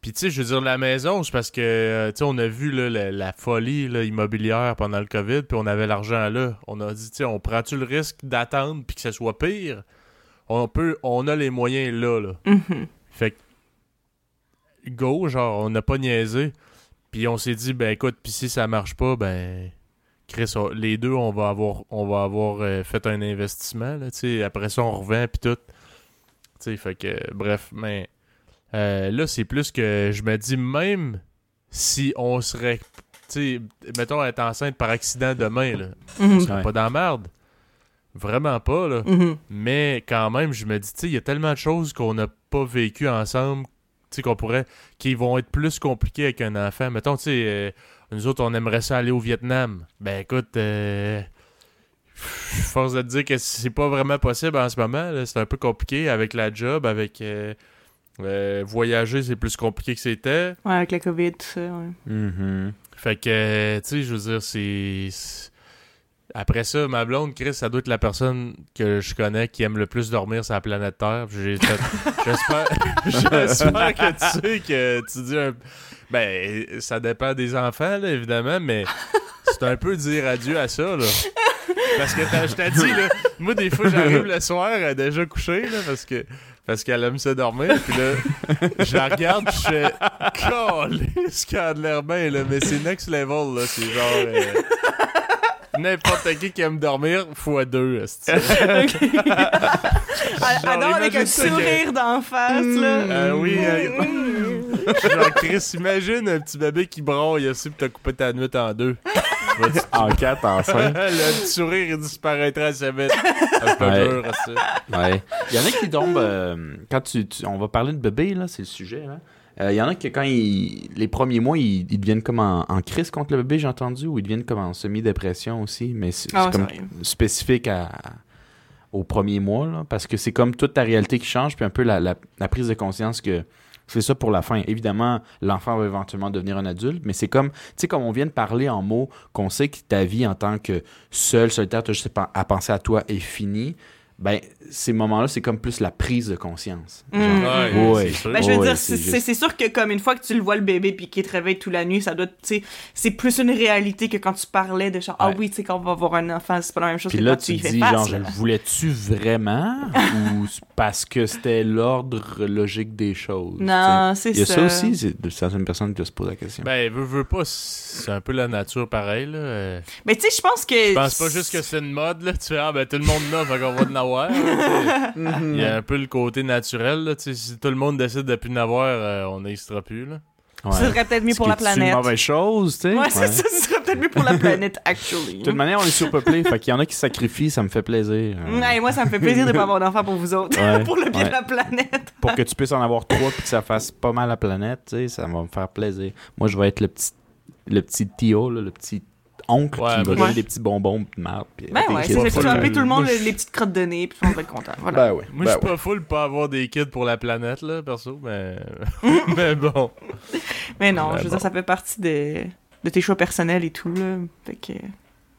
Puis tu sais, je veux dire, la maison, c'est parce que, euh, tu sais, on a vu là, la, la folie là, immobilière pendant le COVID, puis on avait l'argent là. On a dit, tu sais, on prend-tu le risque d'attendre puis que ça soit pire? On peut, on a les moyens là, là. Mhm. Fait que, go, genre, on n'a pas niaisé. Puis on s'est dit, ben écoute, puis si ça marche pas, ben, Chris, on- les deux, on va avoir, on va avoir euh, fait un investissement, là, tu sais. Après ça, on revend, puis tout. Tu sais, fait que, bref, mais euh, là, c'est plus que je me dis, même si on serait, tu sais, mettons, être enceinte par accident demain, là, on serait Ouais. pas dans la merde. Vraiment pas, là. Mhm. Mais quand même, je me dis, tu sais, il y a tellement de choses qu'on n'a pas vécues ensemble, qu'on pourrait, qui vont être plus compliquées avec un enfant. Mettons, tu sais, euh, nous autres, on aimerait ça aller au Vietnam. Ben écoute, euh, force de te dire que c'est pas vraiment possible en ce moment. C'est un peu compliqué avec la job, avec euh, euh, voyager, c'est plus compliqué que c'était. Ouais, avec la COVID, tout ça, ouais. Mhm. Fait que, tu sais, je veux dire, c'est. Après ça, ma blonde, Chris, ça doit être la personne que je connais qui aime le plus dormir sur la planète Terre. J'espère j'espère que tu sais que tu dis un. Ben, ça dépend des enfants, là, évidemment, mais c'est un peu dire adieu à ça, là. Parce que t'as- je t'ai dit, là, moi, des fois, j'arrive le soir, elle est déjà couchée, là, parce que. Parce qu'elle aime ça dormir, puis là, je la regarde, je fais Calisse qu'elle a de l'air bien, là, mais c'est next level, là. C'est genre. euh, N'importe qui qui aime dormir, fois deux. adore avec un sourire d'en face, là. Euh, oui, euh, Mm. genre, Chris, imagine un petit bébé qui braille aussi, pis t'as coupé ta nuit en deux. En quatre, en cinq. le petit sourire, il disparaîtra assez vite. Ah, c'est pas Ouais. dur, ça. Ouais. Il y en a qui tombent. euh, quand tu, tu- On va parler de bébé, là, c'est le sujet. Là. Euh, Il y en a qui, quand ils, les premiers mois, ils, ils deviennent comme en, en crise contre le bébé, j'ai entendu, ou ils deviennent comme en semi-dépression aussi. Mais c'est Ah, comme spécifique à, au premier mois, là, parce que c'est comme toute ta réalité qui change, puis un peu la, la- la prise de conscience que c'est ça pour la fin. Évidemment, l'enfant va éventuellement devenir un adulte, mais c'est comme, tu sais, comme on vient de parler en mots, qu'on sait que ta vie en tant que seul, solitaire, t'as juste à penser à toi est finie, ben, ces moments-là, c'est comme plus la prise de conscience. Mm. Ouais, Ouais. c'est sûr. Ben, je veux Ouais, dire, c'est c'est juste- sûr que comme une fois que tu le vois le bébé puis qu'il te réveille toute la nuit, ça doit, tu sais, c'est plus une réalité que quand tu parlais de genre, ah Ouais. oui, tu sais, quand on va avoir un enfant, c'est pas la même chose Puis que là, quand tu tu y fais dis, face. genre, je le voulais-tu vraiment ou parce que c'était l'ordre logique des choses? Non, c'est ça. Il y a ça aussi, c'est de certaines personnes qui se posent la question. Ben, veux, veux pas, c'est un peu la nature pareil, là. Mais tu sais, je pense que. Je pense pas juste que c'est une mode, là. Tu fais, ah, ben, tout le monde là, fait qu'on va en avoir. Il y a un peu le côté naturel, là. Si tout le monde décide de plus en avoir, euh, on n'existera plus, là. Ouais. Ce serait peut-être mieux pour la est-tu une planète. mauvaise chose, tu sais? Ouais, c'est Ouais. ça, ce serait peut-être mieux pour la planète, actually. De toute manière, on est surpeuplé, fait qu'il y en a qui se sacrifient, ça me fait plaisir. Ouais, moi, ça me fait plaisir de pas avoir d'enfant pour vous autres. Ouais, pour le bien ouais. de la planète. Pour que tu puisses en avoir trois puis que ça fasse pas mal la planète, tu sais, ça va me faire plaisir. Moi, je vais être le petit, le petit Tio, là, le petit oncle Ouais, qui me je- des petits bonbons de marde. puis Ben ouais, c'est ça. Tu vas tout le monde moi, les petites crottes de nez, puis on va être content. Voilà. Ben ouais. Moi, ben je suis ouais. pas full pas avoir des kids pour la planète, là, perso, mais. mais bon. Mais non, Ben je veux bon. dire, ça fait partie de, de tes choix personnels et tout, là. Fait que.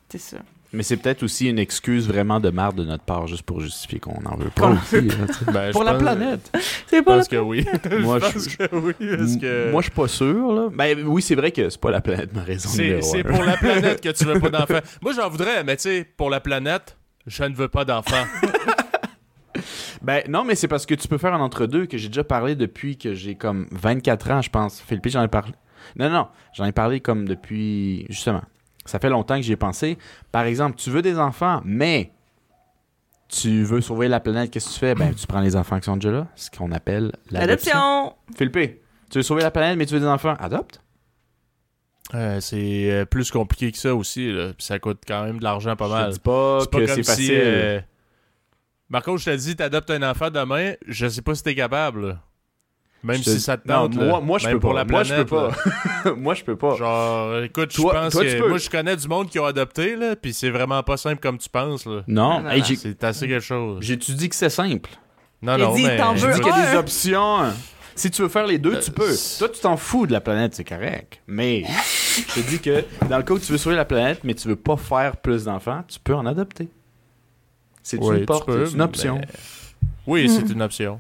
C'est ça. Mais c'est peut-être aussi une excuse vraiment de marde de notre part, juste pour justifier qu'on en veut pas aussi. Ben, pour la planète. C'est Je pas pense que oui. Moi, je pense que oui, que. Moi, je suis pas sûr. Là. Ben oui, c'est vrai que c'est pas la planète ma raison C'est c'est pour la planète que tu veux pas d'enfants. Moi, j'en voudrais, mais tu sais, pour la planète, je ne veux pas d'enfants. Ben non, mais c'est parce que tu peux faire un entre-deux que j'ai déjà parlé depuis que j'ai comme 24 ans, je pense. Philippe, j'en ai parlé. Non, non, j'en ai parlé comme depuis. Justement, ça fait longtemps que j'y ai pensé. Par exemple, tu veux des enfants, mais tu veux sauver la planète, qu'est-ce que tu fais? Ben, tu prends les enfants qui sont déjà là, ce qu'on appelle l'adoption. Philippe, tu veux sauver la planète, mais tu veux des enfants? Adopte. Euh, c'est euh, plus compliqué que ça aussi, là. Puis ça coûte quand même de l'argent pas Je mal. te dis pas C'est pas que comme c'est si, facile. euh, Marco, je te dis, t'adoptes un enfant demain, je sais pas si t'es capable. Même Je te- si ça te Non, tente. moi, là. moi, je peux pour pas. la moi, je peux planète, pas. moi, je peux pas. Genre, écoute, je pense toi, que peux. moi, je connais du monde qui ont adopté, là, puis c'est vraiment pas simple comme tu penses, là. Non, Non, non, hey, non. j'ai- C'est assez quelque chose. j'ai-tu dit que c'est simple? Non, non, dit, mais... qu'il y a des options. Si tu veux faire les deux, Euh, tu peux. c'est- Toi, tu t'en fous de la planète, c'est correct. Mais je te dis que dans le cas où tu veux sauver la planète, mais tu veux pas faire plus d'enfants, tu peux en adopter. C'est Ouais, une porte, peux, c'est une option. mais- Oui, c'est une option.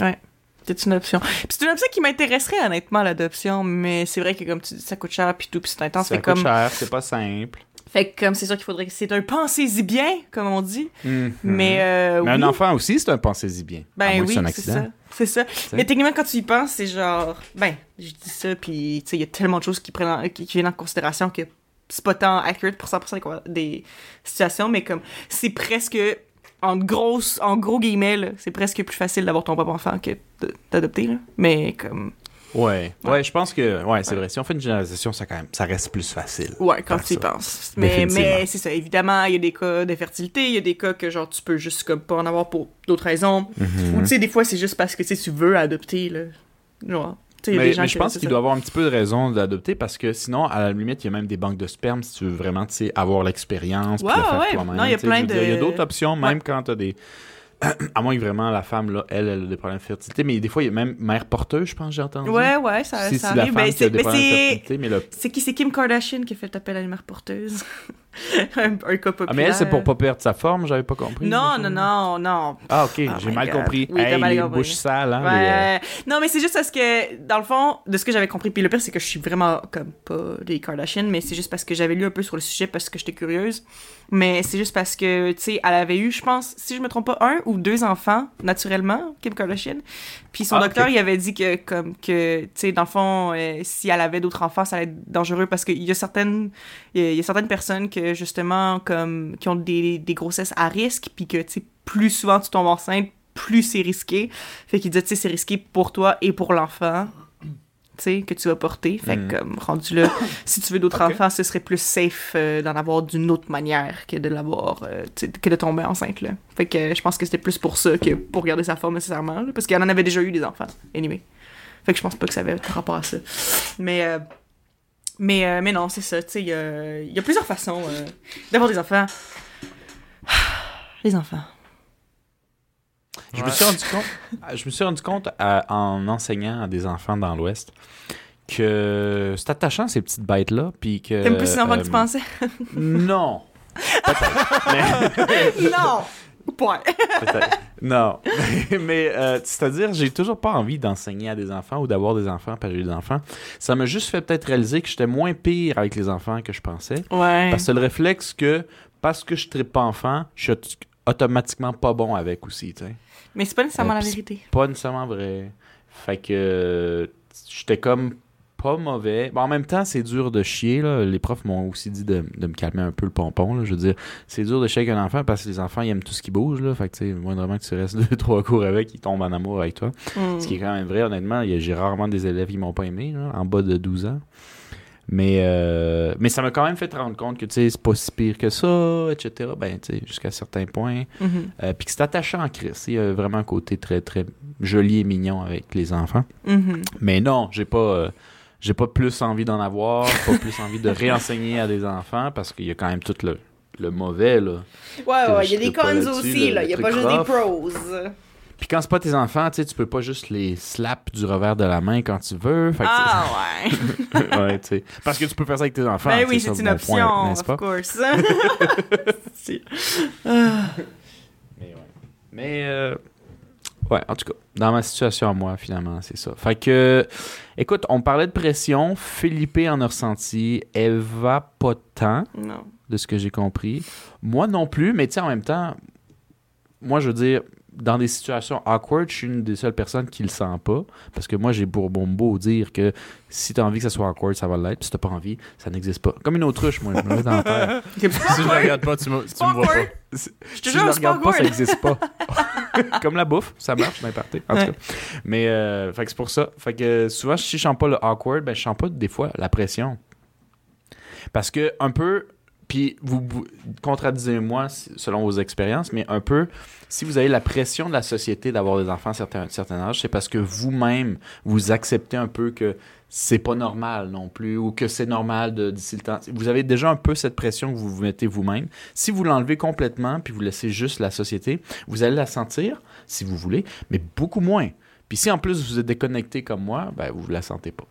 Ouais. C'est une option. Puis c'est une option qui m'intéresserait honnêtement l'adoption, mais c'est vrai que comme tu dis, ça coûte cher puis tout, puis c'est intense. Ça Fait coûte comme, cher, c'est pas simple. fait que comme c'est sûr qu'il faudrait que c'est un pensez-y bien, comme on dit. Mhm. Mais, euh, Mais un enfant aussi, c'est un pensez-y bien. Ben oui, c'est un c'est accident. ça. C'est ça. Mais techniquement, quand tu y penses, c'est genre. Ben, je dis ça, puis tu sais, il y a tellement de choses qui, prennent en- qui, qui viennent en considération que c'est pas tant accurate pour 100% des, con- des situations, mais comme c'est presque. En, grosse, en gros guillemets, c'est presque plus facile d'avoir ton propre enfant que d'adopter. Mais comme. Ouais. ouais, je pense que ouais, c'est vrai. Si on fait une généralisation, ça quand même, ça reste plus facile. Ouais, quand tu y penses. Mais, mais c'est ça, évidemment, il y a des cas d'infertilité, il y a des cas que genre tu peux juste comme pas en avoir pour d'autres raisons. Mhm. Ou tu sais, des fois c'est juste parce que tu veux adopter, là. Genre, Mais, des gens mais qui- je pense qu'il doit avoir un petit peu de raison d'adopter parce que sinon, à la limite, il y a même des banques de sperme si tu veux vraiment avoir l'expérience le faire ouais. toi-même. Non, il y a de- d'autres options, même quand tu as des. à moins que vraiment la femme, là, elle, elle a des problèmes de fertilité. Mais des fois, il y a même mère porteuse, je pense, j'ai entendu. Ouais, ouais, ça, Si ça la arrive. femme Ben, qui a c'est des mais problèmes de c'est- fertilité, mais le... c'est qui? C'est Kim Kardashian qui a fait appel à la mère porteuse. un, un cas populaire. Ah, mais elle, c'est pour pas perdre sa forme, j'avais pas compris. Non, non, non, non. Ah, ok, Oh j'ai mal God. compris. Oui, hey, mal les compris. bouches sales, hein. les, euh. Non, mais c'est juste parce que, dans le fond, de ce que j'avais compris, puis le pire, c'est que je suis vraiment comme pas des Kardashian, mais c'est juste parce que j'avais lu un peu sur le sujet parce que j'étais curieuse. Mais c'est juste parce que, tu sais, elle avait eu, je pense, si je me trompe pas, un ou deux enfants, naturellement, Kim Kardashian. Puis son Ah, docteur, il avait dit que, comme, que, tu sais, dans le fond, euh, si elle avait d'autres enfants, ça allait être dangereux parce qu'il y a certaines, il y a- il y a certaines personnes que, justement, comme, qui ont des, des grossesses à risque, puis que, tu sais, plus souvent tu tombes enceinte, plus c'est risqué. Fait qu'il disait, tu sais, c'est risqué pour toi et pour l'enfant, tu sais, que tu vas porter. Fait Mm. que, comme, rendu là, si tu veux d'autres enfants, ce serait plus safe euh, d'en avoir d'une autre manière que de l'avoir, euh, tu sais, que de tomber enceinte, là. Fait que euh, je pense que c'était plus pour ça que pour garder sa forme nécessairement, là, parce qu'elle en avait déjà eu des enfants, anyway. Fait que je pense pas que ça avait rapport à ça. Mais, euh, mais, euh, mais non, c'est ça, tu sais, il y a, il y a plusieurs façons euh, d'avoir des enfants. Les enfants. Je me suis rendu compte, je me suis rendu compte à- en enseignant à des enfants dans l'Ouest que c'est attachant ces petites bêtes là, puis que T'aimes plus les enfants que tu euh, pensais? Non, peut-être. mais, non! Point. Non, mais euh, c'est-à-dire j'ai toujours pas envie d'enseigner à des enfants ou d'avoir des enfants parce que j'ai des enfants. Ça m'a juste fait peut-être réaliser que j'étais moins pire avec les enfants que je pensais. Ouais. Parce que c'est le réflexe que parce que je ne pas enfant, je suis auto- automatiquement pas bon avec aussi, tu sais. Mais c'est pas nécessairement Euh, la vérité. Pas nécessairement vrai. Fait que euh, j'étais comme pas mauvais. Bon, en même temps, c'est dur de chier. Là. Les profs m'ont aussi dit de, de me calmer un peu le pompon. Là. Je veux dire, c'est dur de chier avec un enfant parce que les enfants, ils aiment tout ce qui bouge. Là. Fait que, tu sais, moindrement que tu restes deux, trois cours avec, ils tombent en amour avec toi. Mm. Ce qui est quand même vrai, honnêtement. J'ai rarement des élèves qui m'ont pas aimé, là, en bas de 12 ans. Mais, euh, mais ça m'a quand même fait te rendre compte que, tu sais, c'est pas si pire que ça, etc. Ben, tu sais, jusqu'à certains points. Euh, puis que c'est attachant en Chris. Il y a vraiment un côté très, très joli et mignon avec les enfants. Mhm. Mais non, j'ai pas, euh, j'ai pas plus envie d'en avoir, pas plus envie de réenseigner à des enfants parce qu'il y a quand même tout le, le mauvais, là. Ouais, ouais, il y a des cons aussi, là. Il y a pas juste des pros. Puis quand c'est pas tes enfants, tu sais, tu peux pas juste les slap du revers de la main quand tu veux. Fait que Ah ouais. ouais, tu sais. Parce que tu peux faire ça avec tes enfants. ben oui, c'est une point, option, n'est-ce of pas? course. Mais ouais. Mais euh, ouais, en tout cas, dans ma situation à moi, finalement, c'est ça. Fait que, écoute, on parlait de pression. Philippe en a ressenti. Eva, pas tant, non. de ce que j'ai compris. Moi non plus, mais tu sais, en même temps, moi, je veux dire, dans des situations awkward, je suis une des seules personnes qui le sent pas. Parce que moi, j'ai pour bon beau dire que si t'as envie que ça soit awkward, ça va l'être. Puis si t'as pas envie, ça n'existe pas. Comme une autruche, moi, je me mets dans la terre. Si je le regarde pas, tu me, tu me vois pas. Je si je c'est pas regarde pas, ça n'existe pas. Comme la bouffe, ça marche, mais party. En Ouais. tout cas. Mais, euh, fait que c'est pour ça. Fait que euh, souvent, si je sens pas le awkward, ben, je sens pas des fois la pression. Parce que, un peu, puis vous, si- selon vos expériences, mais un peu, si vous avez la pression de la société d'avoir des enfants à un certain, âge, c'est parce que vous-même, vous acceptez un peu que c'est pas normal non plus, ou que c'est normal d'ici le temps. Vous avez déjà un peu cette pression que vous vous mettez vous-même. Si vous l'enlevez complètement, puis vous laissez juste la société, vous allez la sentir, si vous voulez, mais beaucoup moins. Puis si en plus vous êtes déconnecté comme moi, ben vous la sentez pas.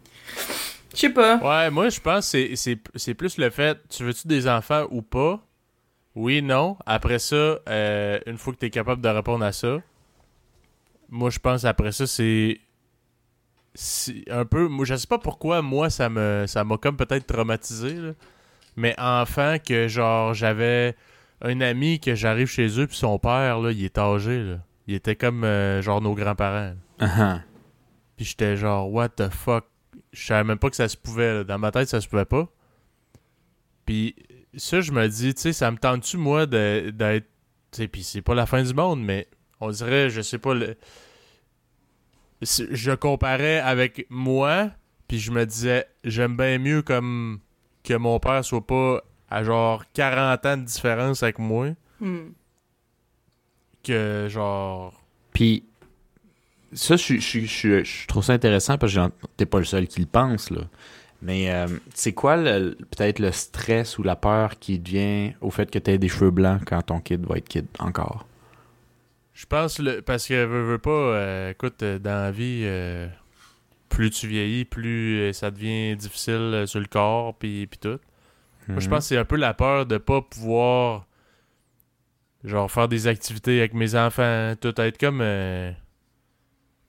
Je sais pas. Ouais, moi, je pense que c'est- c'est c'est plus le fait, tu veux-tu des enfants ou pas? Oui, non. Après ça, euh, une fois que tu es capable de répondre à ça, moi, je pense après ça, c'est un peu... Moi, je sais pas pourquoi, moi, ça me ça m'a comme peut-être traumatisé, là. Mais enfant, que genre, j'avais un ami que j'arrive chez eux, puis son père, là, il est âgé, là. Il était comme, euh, genre, nos grands-parents. Ah Puis j'étais genre, what the fuck? Je savais même pas que ça se pouvait. là. Dans ma tête, ça se pouvait pas. Puis ça, je me dis, tu sais, ça me tente-tu, moi, de- d'être. Tu sais, puis c'est pas la fin du monde, mais on dirait, je sais pas, le... je comparais avec moi, puis je me disais, j'aime bien mieux comme que mon père soit pas à genre 40 ans de différence avec moi, Hmm. que genre. Puis, ça, je, je, je, je- je trouve ça intéressant parce que t'es pas le seul qui le pense, là. Mais euh, c'est quoi peut-être le stress ou la peur qui vient au fait que t'aies des cheveux blancs quand ton kid va être kid encore? Je pense le parce que veux, veux pas euh, écoute euh, dans la vie euh, plus tu vieillis, plus ça devient difficile sur le corps puis puis tout. Moi je Mhm. pense que c'est un peu la peur de pas pouvoir genre faire des activités avec mes enfants, tout être comme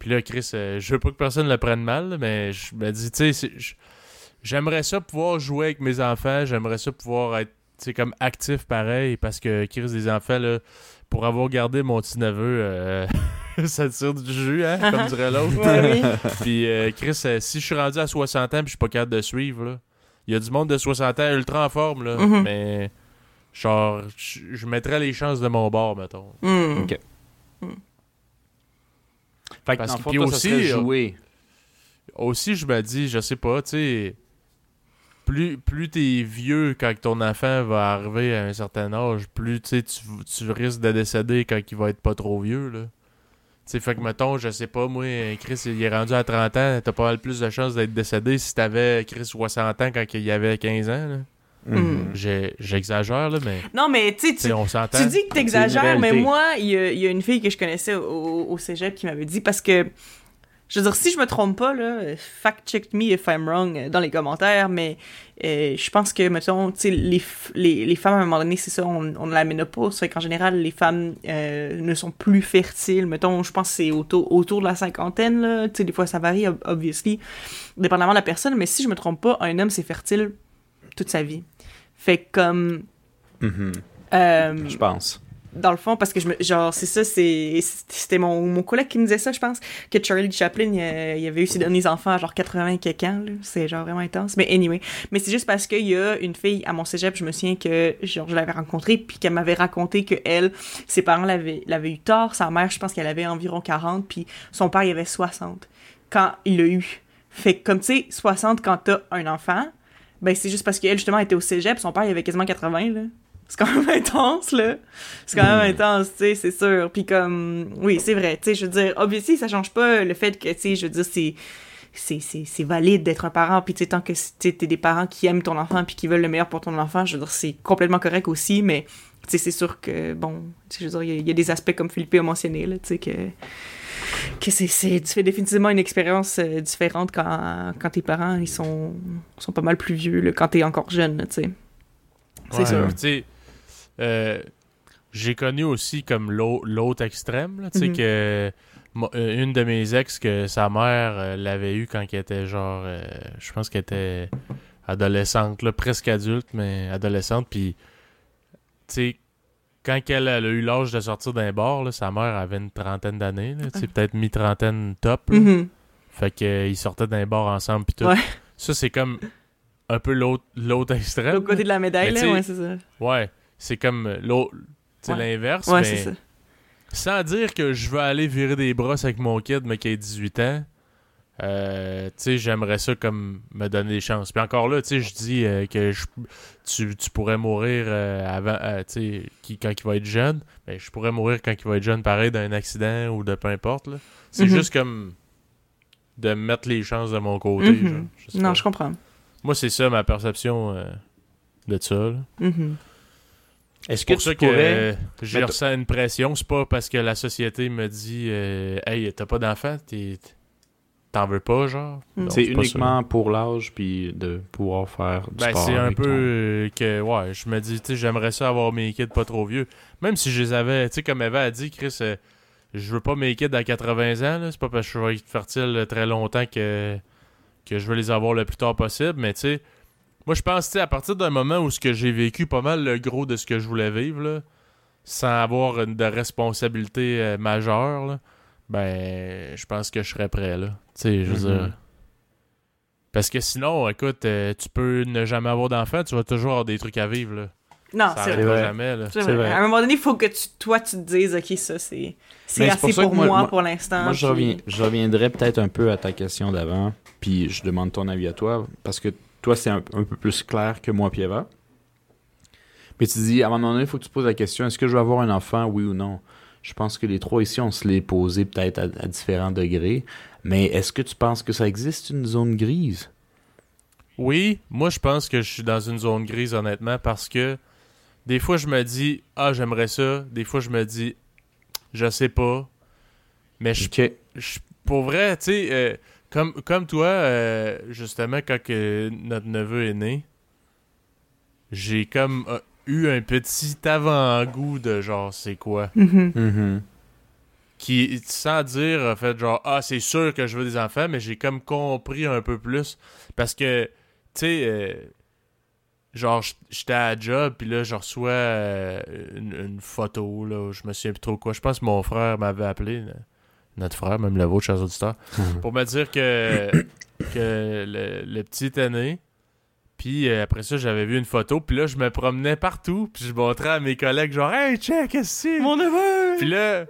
puis là Chris, euh, je veux pas que personne le prenne mal, mais je me dis tu sais j'aimerais ça pouvoir jouer avec mes enfants, j'aimerais ça pouvoir être tu sais comme actif pareil parce que Chris des enfants là pour avoir gardé mon petit neveu euh, ça tire du jus hein comme dirait l'autre Ouais, oui. puis euh, Chris euh, si je suis rendu à 60 ans puis je suis pas capable de suivre là il y a du monde de 60 ans ultra en forme là Mhm. mais genre je je mettrais les chances de mon bord mettons Hmm. Ok. Fait que Parce que- puis aussi, euh, jouer. aussi je me dis je sais pas tu sais plus plus t'es vieux quand ton enfant va arriver à un certain âge plus tu tu, tu risques de décéder quand il va être pas trop vieux là sais fait que mettons je sais pas moi Chris il est rendu à 30 ans t'as pas mal plus de chances d'être décédé si t'avais Chris 60 ans quand il avait 15 ans là. Mhm. J'ai- j'exagère là mais Non, mais tu tu on tu dis que t'exagères, mais moi, il y, a- il y a une fille que je connaissais au, au cégep qui m'avait dit parce que. Je veux dire, si je me trompe pas, là, fact-check me if I'm wrong euh, dans les commentaires, mais euh, je pense que, mettons, tu sais, les, f- les, les femmes, à un moment donné, c'est ça, on, on a la ménopause, fait qu'en général, les femmes euh, ne sont plus fertiles. Mettons, je pense que c'est autour, autour de la cinquantaine, là, tu sais, des fois ça varie, ob- obviously, dépendamment de la personne, mais si je me trompe pas, un homme, c'est fertile toute sa vie. Fait comme... Mhm. euh, Je pense. dans le fond, parce que je me, genre, c'est ça, c'était mon, mon collègue qui me disait ça, je pense, que Charlie Chaplin, il, euh, il avait eu ses derniers enfants à genre 80 et quelques ans. C'est genre vraiment intense. Mais anyway. Mais c'est juste parce qu'il y a une fille à mon cégep, je me souviens que, genre, je l'avais rencontrée, puis qu'elle m'avait raconté que elle, ses parents l'avaient, eu tard. Sa mère, je pense qu'elle avait environ 40, puis son père, il avait 60 quand il l'a eu. Fait que, comme tu sais, 60 quand t'as un enfant, ben c'est juste parce qu'elle, justement, était au cégep, son père, il avait quasiment 80, là. C'est quand même intense, là. C'est quand même intense, tu sais, c'est sûr. Puis comme, oui, c'est vrai, tu sais, je veux dire, obviously, ça change pas le fait que, tu sais, je veux dire, c'est c'est, c'est, c'est valide d'être un parent, puis tu sais, tant que tu t'es des parents qui aiment ton enfant puis qui veulent le meilleur pour ton enfant, je veux dire, c'est complètement correct aussi, mais tu sais, c'est sûr que, bon, tu sais, je veux dire, il y y, a des aspects comme Philippe a mentionné, là, tu sais, que, que c'est, c'est, tu fais définitivement une expérience euh, différente quand, quand tes parents, ils sont, sont pas mal plus vieux, là, quand t'es encore jeune, tu sais. C'est Ouais, sûr. euh, j'ai connu aussi comme l'au- l'autre extrême, tu sais, Mhm. que euh, une de mes ex, que sa mère euh, l'avait eu quand elle était genre, euh, je pense qu'elle était adolescente, là, presque adulte, mais adolescente, puis, tu sais, quand elle, elle a eu l'âge de sortir d'un bar, là, sa mère avait une trentaine d'années, sais, peut-être mi-trentaine top. là. Mhm. Fait qu'ils sortaient d'un bar ensemble pis tout. Ouais. Ça, c'est comme un peu l'autre l'autre extrême. L'autre côté de la médaille, Mais là, ouais, c'est ça. Ouais, c'est comme l'autre. C'est Ouais. l'inverse. Ouais, mais c'est ça. Sans dire que je veux aller virer des brosses avec mon kid, mais qui a 18 ans. Euh, tu sais, j'aimerais ça comme me donner des chances. Puis encore là, tu sais, je dis euh, que je- tu, tu pourrais mourir euh, avant, euh, qui- quand il va être jeune. Mais je pourrais mourir quand il va être jeune, pareil, d'un accident ou de peu importe. là. C'est Mhm. juste comme de mettre les chances de mon côté. Mhm. genre. Je Non, pas. je comprends. Moi, c'est ça ma perception euh, de ça. Mhm. Est-ce C'est que pour tu ça que pourrais... euh, Mettons- ressens une pression. C'est pas parce que la société me dit euh, Hey, t'as pas d'enfant, t'es- t'en veux pas, genre? Mm. Non, C'est uniquement pour l'âge puis de pouvoir faire du. Ben, sport c'est un peu ton- euh, que, ouais, je me dis, tu sais, j'aimerais ça avoir mes kids pas trop vieux. Même si je les avais, tu sais, comme Eva a dit, Chris, euh, je veux pas mes kids à 80 ans, là. C'est pas parce que je vais être fertile très longtemps que, que je veux les avoir le plus tard possible, mais tu sais, moi, je pense, tu sais, à partir d'un moment où ce que j'ai vécu pas mal le gros de ce que je voulais vivre, là, sans avoir une- de responsabilité euh, majeure, là, ben, je pense que je serais prêt, là. Tu sais, je veux Mhm. dire. Parce que sinon, écoute, euh, tu peux ne jamais avoir d'enfant, tu vas toujours avoir des trucs à vivre, là. Non, ça c'est vrai. jamais, là. C'est C'est vrai. vrai. À un moment donné, il faut que tu, toi, tu te dises, OK, ça, c'est assez pour moi- pour l'instant. Moi, je, puis- reviens, je reviendrai peut-être un peu à ta question d'avant, puis je demande ton avis à toi, parce que toi, c'est un, un peu plus clair que moi, Pieva. Mais tu dis, à un moment donné, il faut que tu te poses la question, est-ce que je veux avoir un enfant, oui ou non? Je pense que les trois ici, on se l'est posé peut-être à, à différents degrés, mais est-ce que tu penses que ça existe une zone grise? Oui, moi je pense que je suis dans une zone grise honnêtement parce que des fois je me dis ah j'aimerais ça, des fois je me dis je sais pas, mais je, Ok. je- pour vrai tu sais euh, comme comme toi euh, justement quand que notre neveu est né, j'ai comme euh, eu un petit avant-goût de genre c'est quoi? Mhm. Mhm. Qui, sans dire, a fait genre, ah, c'est sûr que je veux des enfants, mais j'ai comme compris un peu plus. Parce que, tu sais, euh, genre, j'étais à la job, puis là, je reçois euh, une, une photo, là, je me souviens plus trop quoi. Je pense que mon frère m'avait appelé, notre frère, même le vôtre, chers auditeurs, pour me dire que, que le, le petit était né. Puis euh, après ça, j'avais vu une photo, puis là, je me promenais partout, puis je montrais à mes collègues, genre, hey, check, qu'est-ce que c'est? Mon neveu! Puis là,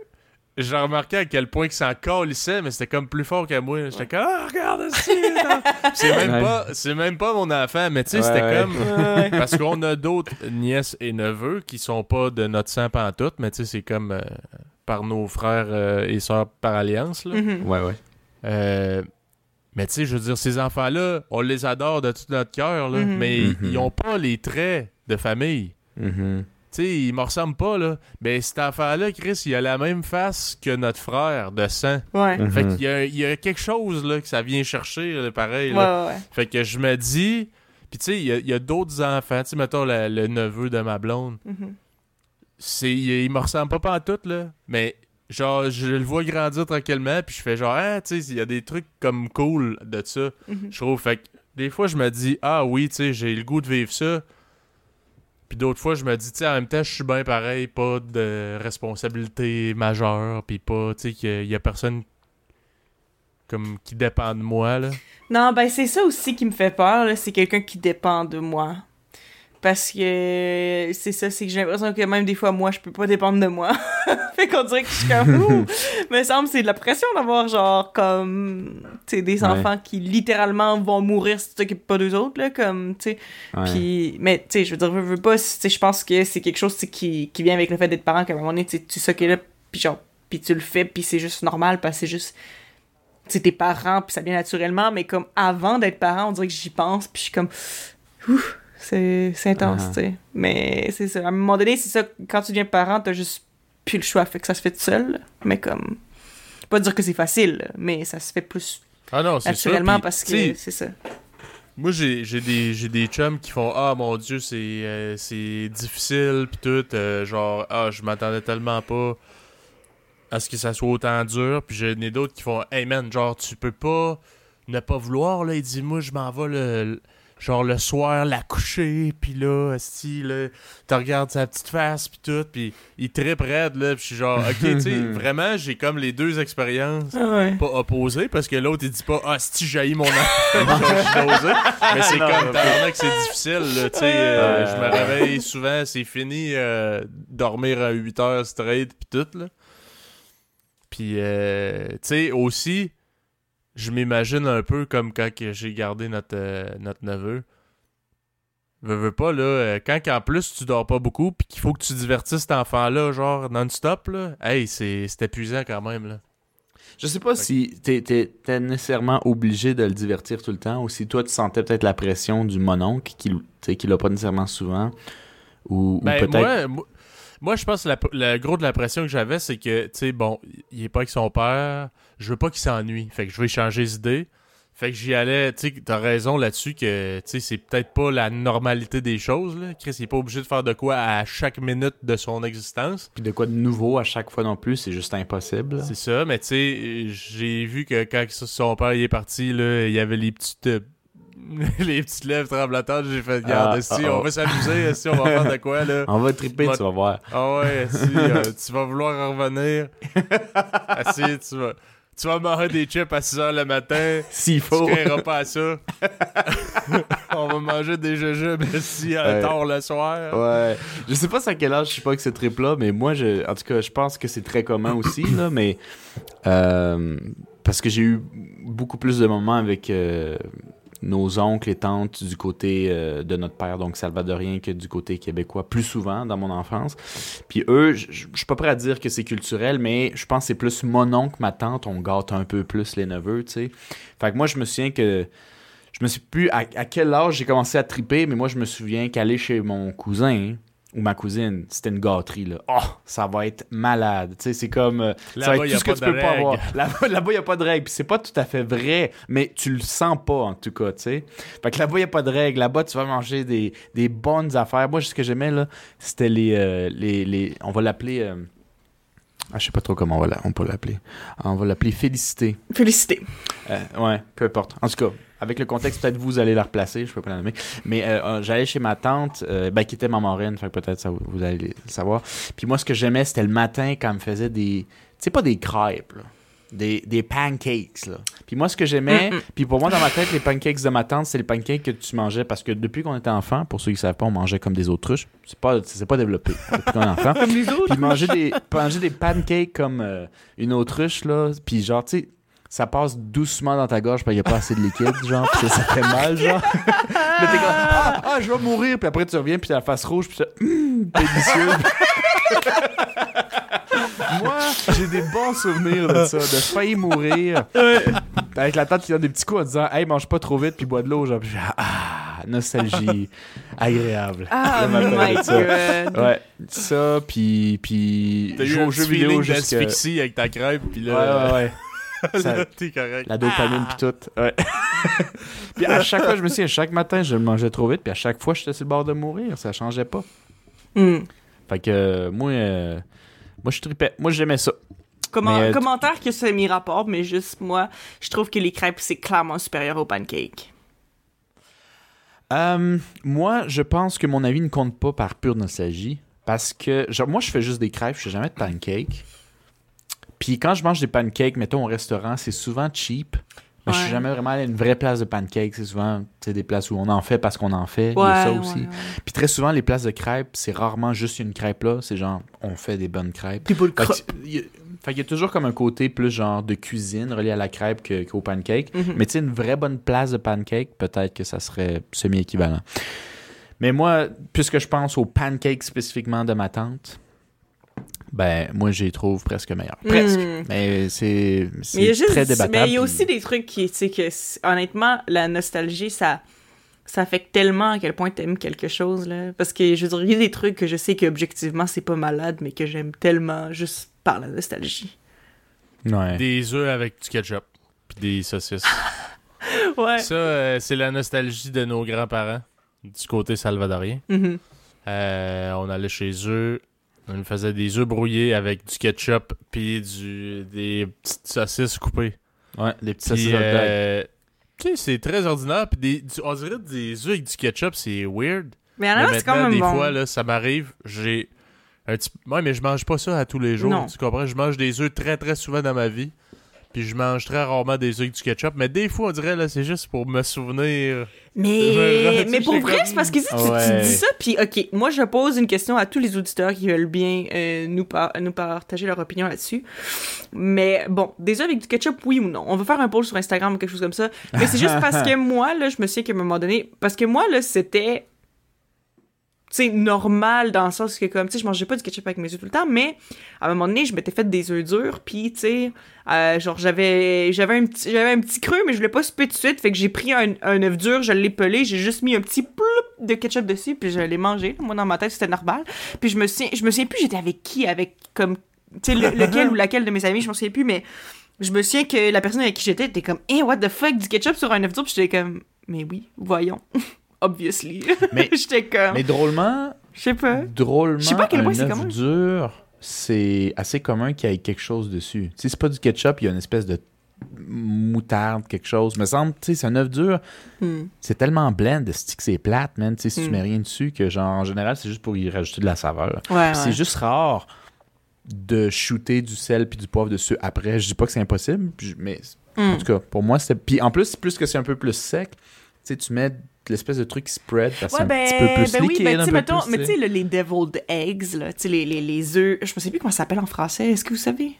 j'ai remarqué à quel point que ça calissait, mais c'était comme plus fort que moi. J'étais comme, ah, regarde ça! c'est même Ouais. pas, c'est même pas mon enfant, mais tu sais, Ouais, c'était ouais. comme. Ouais. Parce qu'on a d'autres nièces et neveux qui sont pas de notre sang pantoute, mais tu sais, c'est comme euh, par nos frères euh, et sœurs par alliance, là. Mhm. Ouais, ouais. Euh, mais tu sais, je veux dire, ces enfants-là, on les adore de tout notre cœur, là, Mhm. mais Mhm. ils ont pas les traits de famille. Tu sais, il me ressemble pas, là. Mais cet enfant-là, Chris, il a la même face que notre frère de sang. Ouais. Mhm. Fait qu'il y a, il y a quelque chose, là, que ça vient chercher, là, pareil, Ouais, là. ouais, ouais. Fait que je me dis... Puis tu sais, il y a, d'autres enfants. Tu sais, mettons la- le neveu de ma blonde. Mhm. C'est, il, il me ressemble pas pantoute, là. Mais genre, je le vois grandir tranquillement, puis je fais genre, ah, tu sais, il y a des trucs comme cool de ça. Mhm. Je trouve. Fait que des fois, je me dis, ah oui, tu sais, j'ai le goût de vivre ça. Puis d'autres fois, je me dis, tu sais, en même temps, je suis bien pareil, pas de responsabilité majeure, puis pas, tu sais, qu'il y a personne comme qui dépend de moi, là. Non, ben c'est ça aussi qui me fait peur, là, c'est quelqu'un qui dépend de moi. Parce que c'est ça, c'est que j'ai l'impression que même des fois, moi, je peux pas dépendre de moi. fait qu'on dirait que je suis comme, ouh! Me semble c'est de la pression d'avoir, genre, comme, tu sais, des Ouais. enfants qui littéralement vont mourir si tu t'occupes pas d'eux autres, là, comme, tu sais. Ouais. Puis, mais, tu sais, je veux dire, je veux pas, tu sais, je pense que c'est quelque chose, qui, qui vient avec le fait d'être parent, qu'à un moment donné, tu sais, tu là, puis genre, puis tu le fais, puis c'est juste normal, parce que c'est juste, tu sais, tes parents, puis ça vient naturellement, mais comme avant d'être parent, on dirait que j'y pense, puis je suis comme, ouf, c'est intense, Ah. tu sais. Mais c'est ça, à un moment donné, c'est ça, quand tu deviens parent, t'as juste plus le choix, fait que ça se fait tout seul, mais comme, pas dire que c'est facile, mais ça se fait plus Ah non, naturellement parce que c'est ça. Moi, j'ai j'ai des, j'ai des chums qui font Ah mon Dieu, c'est euh, c'est difficile, pis tout. euh, genre, ah, je m'attendais tellement pas à ce que ça soit autant dur. Puis j'en ai d'autres qui font Hey man, genre, tu peux pas ne pas vouloir, là. Il dit Moi, je m'en vais le. Genre le soir, la coucher, puis là, si là, tu regardes sa petite face, puis tout, puis il trippe raide, là, puis je suis genre, ok, tu sais, vraiment, j'ai comme les deux expériences Ah ouais. pas opposées, parce que l'autre, il dit pas, ah, si jaillit mon dosé. mais c'est comme, tabarnak, c'est difficile, là, tu sais, euh, Ouais. je me réveille souvent, c'est fini, euh, dormir à 8 heures straight, puis tout, là. Puis, euh, tu sais, aussi, je m'imagine un peu comme quand j'ai gardé notre, euh, notre neveu. Veux, veux pas, là, euh, quand qu'en plus tu dors pas beaucoup, puis qu'il faut que tu divertisses cet enfant-là, genre non-stop, là, hey, c'est épuisant quand même, là. Je sais pas si t'es t'es- t'es nécessairement obligé de le divertir tout le temps ou si toi tu sentais peut-être la pression du mononcle qui, tu qui l'a pas nécessairement souvent ou, ou Ben, peut-être moi, moi, je pense que la- le gros de la pression que j'avais, c'est que, tu sais, bon, il est pas avec son père, je veux pas qu'il s'ennuie, fait que je vais changer d'idée. Fait que j'y allais, tu sais, t'as raison là-dessus que, tu sais, c'est peut-être pas la normalité des choses, là. Chris, il est pas obligé de faire de quoi à chaque minute de son existence. puis de quoi de nouveau à chaque fois non plus, c'est juste impossible. C'est ça, mais tu sais, j'ai vu que quand son père il est parti, là, il y avait les petites. les petites lèvres tremblotantes, j'ai fait, regarde, Ah, si ah, on oh. va s'amuser, si on va faire de quoi, là? On va triper, tu vas voir. Ah ouais, si, euh, tu vas vouloir en revenir. Ah, si, tu vas, tu vas manger des chips à 6h le matin. S'il Tu faut. créeras pas à ça. On va manger des jujubes si euh, Ouais. tard le soir. Ouais. Je sais pas à quel âge je sais pas que ce trip là, mais moi je en tout cas, je pense que c'est très commun aussi là, mais euh, parce que j'ai eu beaucoup plus de moments avec euh, nos oncles et tantes du côté euh, de notre père, donc salvadorien, que du côté québécois, plus souvent dans mon enfance. Puis eux, je suis pas prêt à dire que c'est culturel, mais je pense que c'est plus mon oncle, ma tante, on gâte un peu plus les neveux, tu sais. Fait que moi, je me souviens que je me suis plus à, à quel âge j'ai commencé à triper, mais moi je me souviens qu'aller chez mon cousin ou ma cousine, c'était une gâterie là. Oh, ça va être malade. Tu sais, c'est comme euh, ça Là-bas, va être y tout ce que tu peux pas avoir. Là-bas, il y a pas de règles, puis c'est pas tout à fait vrai, mais tu le sens pas en tout cas, tu sais. Fait que là-bas, il y a pas de règles. Là-bas, tu vas manger des, des bonnes affaires. Moi, ce que j'aimais là, c'était les, euh, les les on va l'appeler euh, ah, je sais pas trop comment on va la- on peut l'appeler. On va l'appeler Félicité. Félicité. Euh, ouais, peu importe. En tout cas, avec le contexte, peut-être vous allez la replacer, je peux pas la nommer. Mais euh, euh, j'allais chez ma tante, euh, ben, qui était ma marraine, fait que peut-être ça, vous allez le savoir. Puis moi, ce que j'aimais, c'était le matin quand elle me faisait des... Tu sais, pas des crêpes, là. Des, des pancakes, là. Puis moi, ce que j'aimais, puis pour moi, dans ma tête, les pancakes de ma tante, c'est les pancakes que tu mangeais parce que depuis qu'on était enfant, pour ceux qui savent pas, on mangeait comme des autruches. C'est pas, c'est pas développé depuis qu'on est enfant. Comme les autres. Puis manger des, manger des pancakes comme euh, une autruche, là. Puis genre, tu sais, ça passe doucement dans ta gorge parce qu'il n'y a pas assez de liquide, genre. Puis ça, ça fait mal, genre. Mais t'es comme, ah, ah, je vais mourir. Puis après, tu reviens, puis t'as la face rouge, puis tu hum, délicieux. Moi, j'ai des bons souvenirs de ça, de failli mourir. Avec la tante qui donne des petits coups en disant, hey, mange pas trop vite, puis bois de l'eau, genre. Puis j'ai, ah, nostalgie agréable. Ah matin my ça. god. Ouais, ça, puis, puis T'as eu un aux jeux petit vidéo d'asphyxie avec ta crêpe, pis ouais, là, ouais. Ça- t'es correct. La dopamine puis tout. Ouais. puis à chaque fois, je me souviens, chaque matin, je le mangeais trop vite, puis à chaque fois, j'étais sur le bord de mourir. Ça changeait pas. Hmm. Fait que euh, moi, euh, moi, je tripais. Moi, j'aimais ça. Comment- Mais, euh, commentaire que c'est mi rapport, mais juste moi, je trouve que les crêpes, c'est clairement supérieur aux pancakes. Euh, moi, je pense que mon avis ne compte pas par pure nostalgie. Parce que, genre, moi, je fais juste des crêpes, je fais jamais de pancakes. Puis quand je mange des pancakes, mettons au restaurant, c'est souvent cheap. Mais je suis Ouais. jamais vraiment allé à une vraie place de pancakes. C'est souvent des places où on en fait parce qu'on en fait. Il y Ouais, a ça ouais, aussi. ouais. Puis très souvent, les places de crêpes, c'est rarement juste une crêpe là. C'est genre, on fait des bonnes crêpes. Pas le Fait qu'il y a toujours comme un côté plus genre de cuisine relié à la crêpe que- qu'au pancake. Mhm. Mais tu sais, une vraie bonne place de pancake, peut-être que ça serait semi-équivalent. Mais moi, puisque je pense aux pancakes spécifiquement de ma tante, ben, moi, j'y trouve presque meilleur. Presque. Hmm. Mais c'est Mais il y c'est très débattable. mais il y a puis- aussi des trucs qui, tu sais, que honnêtement, la nostalgie, ça, ça affecte tellement à quel point t'aimes quelque chose, là. Parce que, je veux dire, il y a des trucs que je sais qu'objectivement, c'est pas malade, mais que j'aime tellement juste par la nostalgie. Ouais. Des œufs avec du ketchup, pis des saucisses. Ouais. Ça, euh, c'est la nostalgie de nos grands-parents, du côté salvadorien. Mhm. Euh, on allait chez eux, on nous faisait des œufs brouillés avec du ketchup, puis du, des petites saucisses coupées. Ouais, les petits Puis, saucisses euh, Tu sais, c'est très ordinaire. Puis des, du- on dirait des œufs avec du ketchup, c'est weird. Mais en Mais a c'est quand même des bon. fois, là, ça m'arrive, j'ai un petit... Ouais, mais je mange pas ça à tous les jours, Non. tu comprends? Je mange des œufs très, très souvent dans ma vie. Puis je mange très rarement des œufs avec du ketchup. Mais des fois, on dirait, là, c'est juste pour me souvenir. Mais, mais pour vrai, c'est parce que si tu, dis ça, puis ok, moi je pose une question à tous les auditeurs qui veulent bien euh, nous, par- nous partager leur opinion là-dessus. Mais bon, des œufs avec du ketchup, oui ou non? On va faire un poll sur Instagram ou quelque chose comme ça. Mais c'est juste parce que moi, là, je me souviens qu'à un moment donné, parce que moi, là, c'était sais, normal dans le sens que, comme, tu sais, je mangeais pas du ketchup avec mes œufs tout le temps, mais à un moment donné, je m'étais fait des œufs durs, puis, tu sais, euh, genre, j'avais j'avais un, petit- j'avais un petit creux, mais je voulais pas souper tout de suite, fait que j'ai pris un, un œuf dur, je l'ai pelé, j'ai juste mis un petit ploup de ketchup dessus, puis je l'ai mangé. Moi, dans ma tête, c'était normal. Puis je me souviens, je me souviens plus, j'étais avec qui, avec, comme, tu sais, le- lequel ou laquelle de mes amis, je me souviens plus, mais je me souviens que la personne avec qui j'étais était comme, eh, what the fuck, du ketchup sur un œuf dur, puis j'étais comme, mais oui, voyons. Obviously. Mais- j'étais comme, Mais drôlement, je sais pas. drôlement, Je sais pas à quel point un c'est œuf commun. dur, c'est assez commun qu'il y ait quelque chose dessus. Sais, c'est pas du ketchup, il y a une espèce de moutarde, quelque chose. Me semble, tu sais, c'est un œuf dur, Hmm. c'est tellement blend, de stick, c'est plate, man? Tu sais, si tu Mm. mets rien dessus, que genre, en général, c'est juste pour y rajouter de la saveur. Ouais, Puis C'est juste rare de shooter du sel puis du poivre dessus après. Je dis pas que c'est impossible, mais Hmm. en tout cas, pour moi, c'était. Puis en plus, plus que c'est un peu plus sec, tu sais, tu mets l'espèce de truc qui spread, parce que Ouais, c'est ben, un petit peu plus ben oui, liquide, ben, un tu peu mettons, plus, mais tu sais, le- les deviled eggs, là, tu sais, les, les, les œufs, je me sais plus comment ça s'appelle en français, est-ce que vous savez?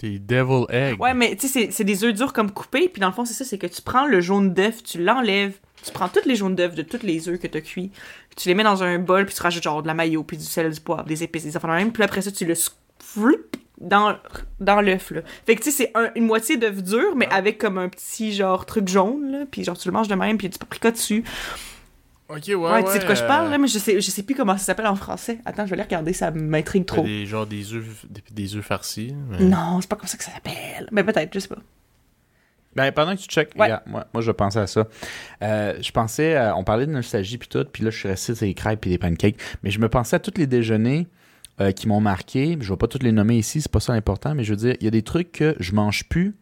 Des devil eggs. Ouais, mais tu sais, c'est- c'est des œufs durs comme coupés, puis dans le fond, c'est ça, c'est que tu prends le jaune d'œuf, tu l'enlèves, tu prends tous les jaunes d'œuf de tous les œufs que t'as cuits, tu les mets dans un bol, puis tu rajoutes genre de la mayo, puis du sel, du poivre, des épices, des affaires même, puis après ça, tu le dans, dans l'œuf, là. Fait que tu sais, c'est un- une moitié d'œuf dur, mais avec comme un petit genre truc jaune, là, puis genre tu le manges de même, puis a du paprika dessus. Ok, ouais. Ouais, tu sais de quoi je parle, euh, là, mais je sais, je sais plus comment ça s'appelle en français. Attends, je vais aller regarder, ça m'intrigue trop. Des, genre des œufs, des, des œufs farcis. mais- Non, c'est pas comme ça que ça s'appelle. Mais peut-être, je sais pas. Ben, pendant que tu checkes, Ouais. regarde, moi, moi, je pensais à ça. Euh, je pensais, à- on parlait de nostalgie puis tout, puis là, je suis resté sur les crêpes puis les pancakes, mais je me pensais à tous les déjeuners euh, qui m'ont marqué. Je vais pas tous les nommer ici, c'est pas ça l'important, mais je veux dire, il y a des trucs que je mange plus,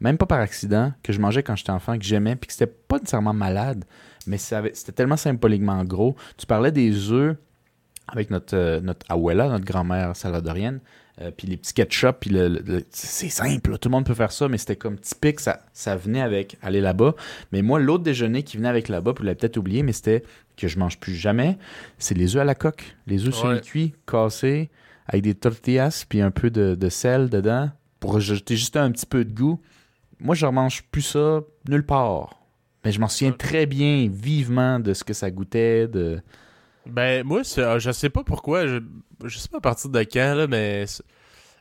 même pas par accident, que je mangeais quand j'étais enfant, que j'aimais, puis que c'était pas nécessairement malade, mais c'était tellement symboliquement gros. Tu parlais des œufs avec notre, euh, notre abuela, notre grand-mère salvadorienne, euh, puis les petits ketchup, puis le, c'est simple, là, tout le monde peut faire ça, mais c'était comme typique, ça, ça venait avec aller là-bas. Mais moi, l'autre déjeuner qui venait avec là-bas, puis vous l'avez peut-être oublié, mais c'était que je mange plus jamais, c'est les œufs à la coque. Les œufs sur Ouais. cuits, cassés, avec des tortillas, puis un peu de, de sel dedans, pour ajouter juste un petit peu de goût. Moi, je ne mange plus ça nulle part. Mais je m'en souviens très bien, vivement, de ce que ça goûtait, de... Ben, moi, c'est- euh, je sais pas pourquoi. Je, je sais pas à partir de quand, là, mais.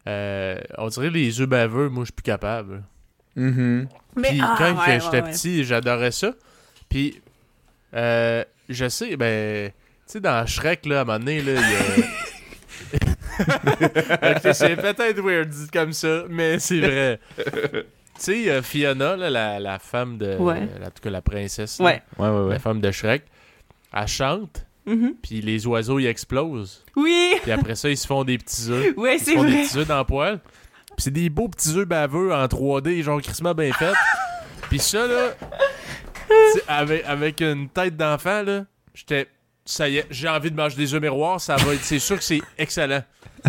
euh, on dirait les œufs baveux, moi, je suis plus capable. Mhm. Mais Puis ah, quand ouais, j'étais ouais, ouais. petit, j'adorais ça. Puis, euh, je sais, ben, tu sais, dans Shrek, là, à un moment donné, là, il y a. Ok, c'est peut-être weird dit comme ça, mais c'est vrai. tu sais, il y a Fiona, là, la, la femme de. Ouais. la- en tout cas, la princesse. là, Ouais. Ouais, ouais, ouais. La femme de Shrek. Elle chante, Mhm. puis les oiseaux, ils explosent. Oui, Puis après ça, ils se font des petits œufs. ouais, Ils se c'est font des vrai. petits œufs dans le poêle. Puis c'est des beaux petits œufs baveux en 3D, genre crissement bien fait. Puis ça, là, avec, avec une tête d'enfant, là, j'étais. Ça y est, j'ai envie de manger des œufs miroirs, ça va être. C'est sûr que c'est excellent.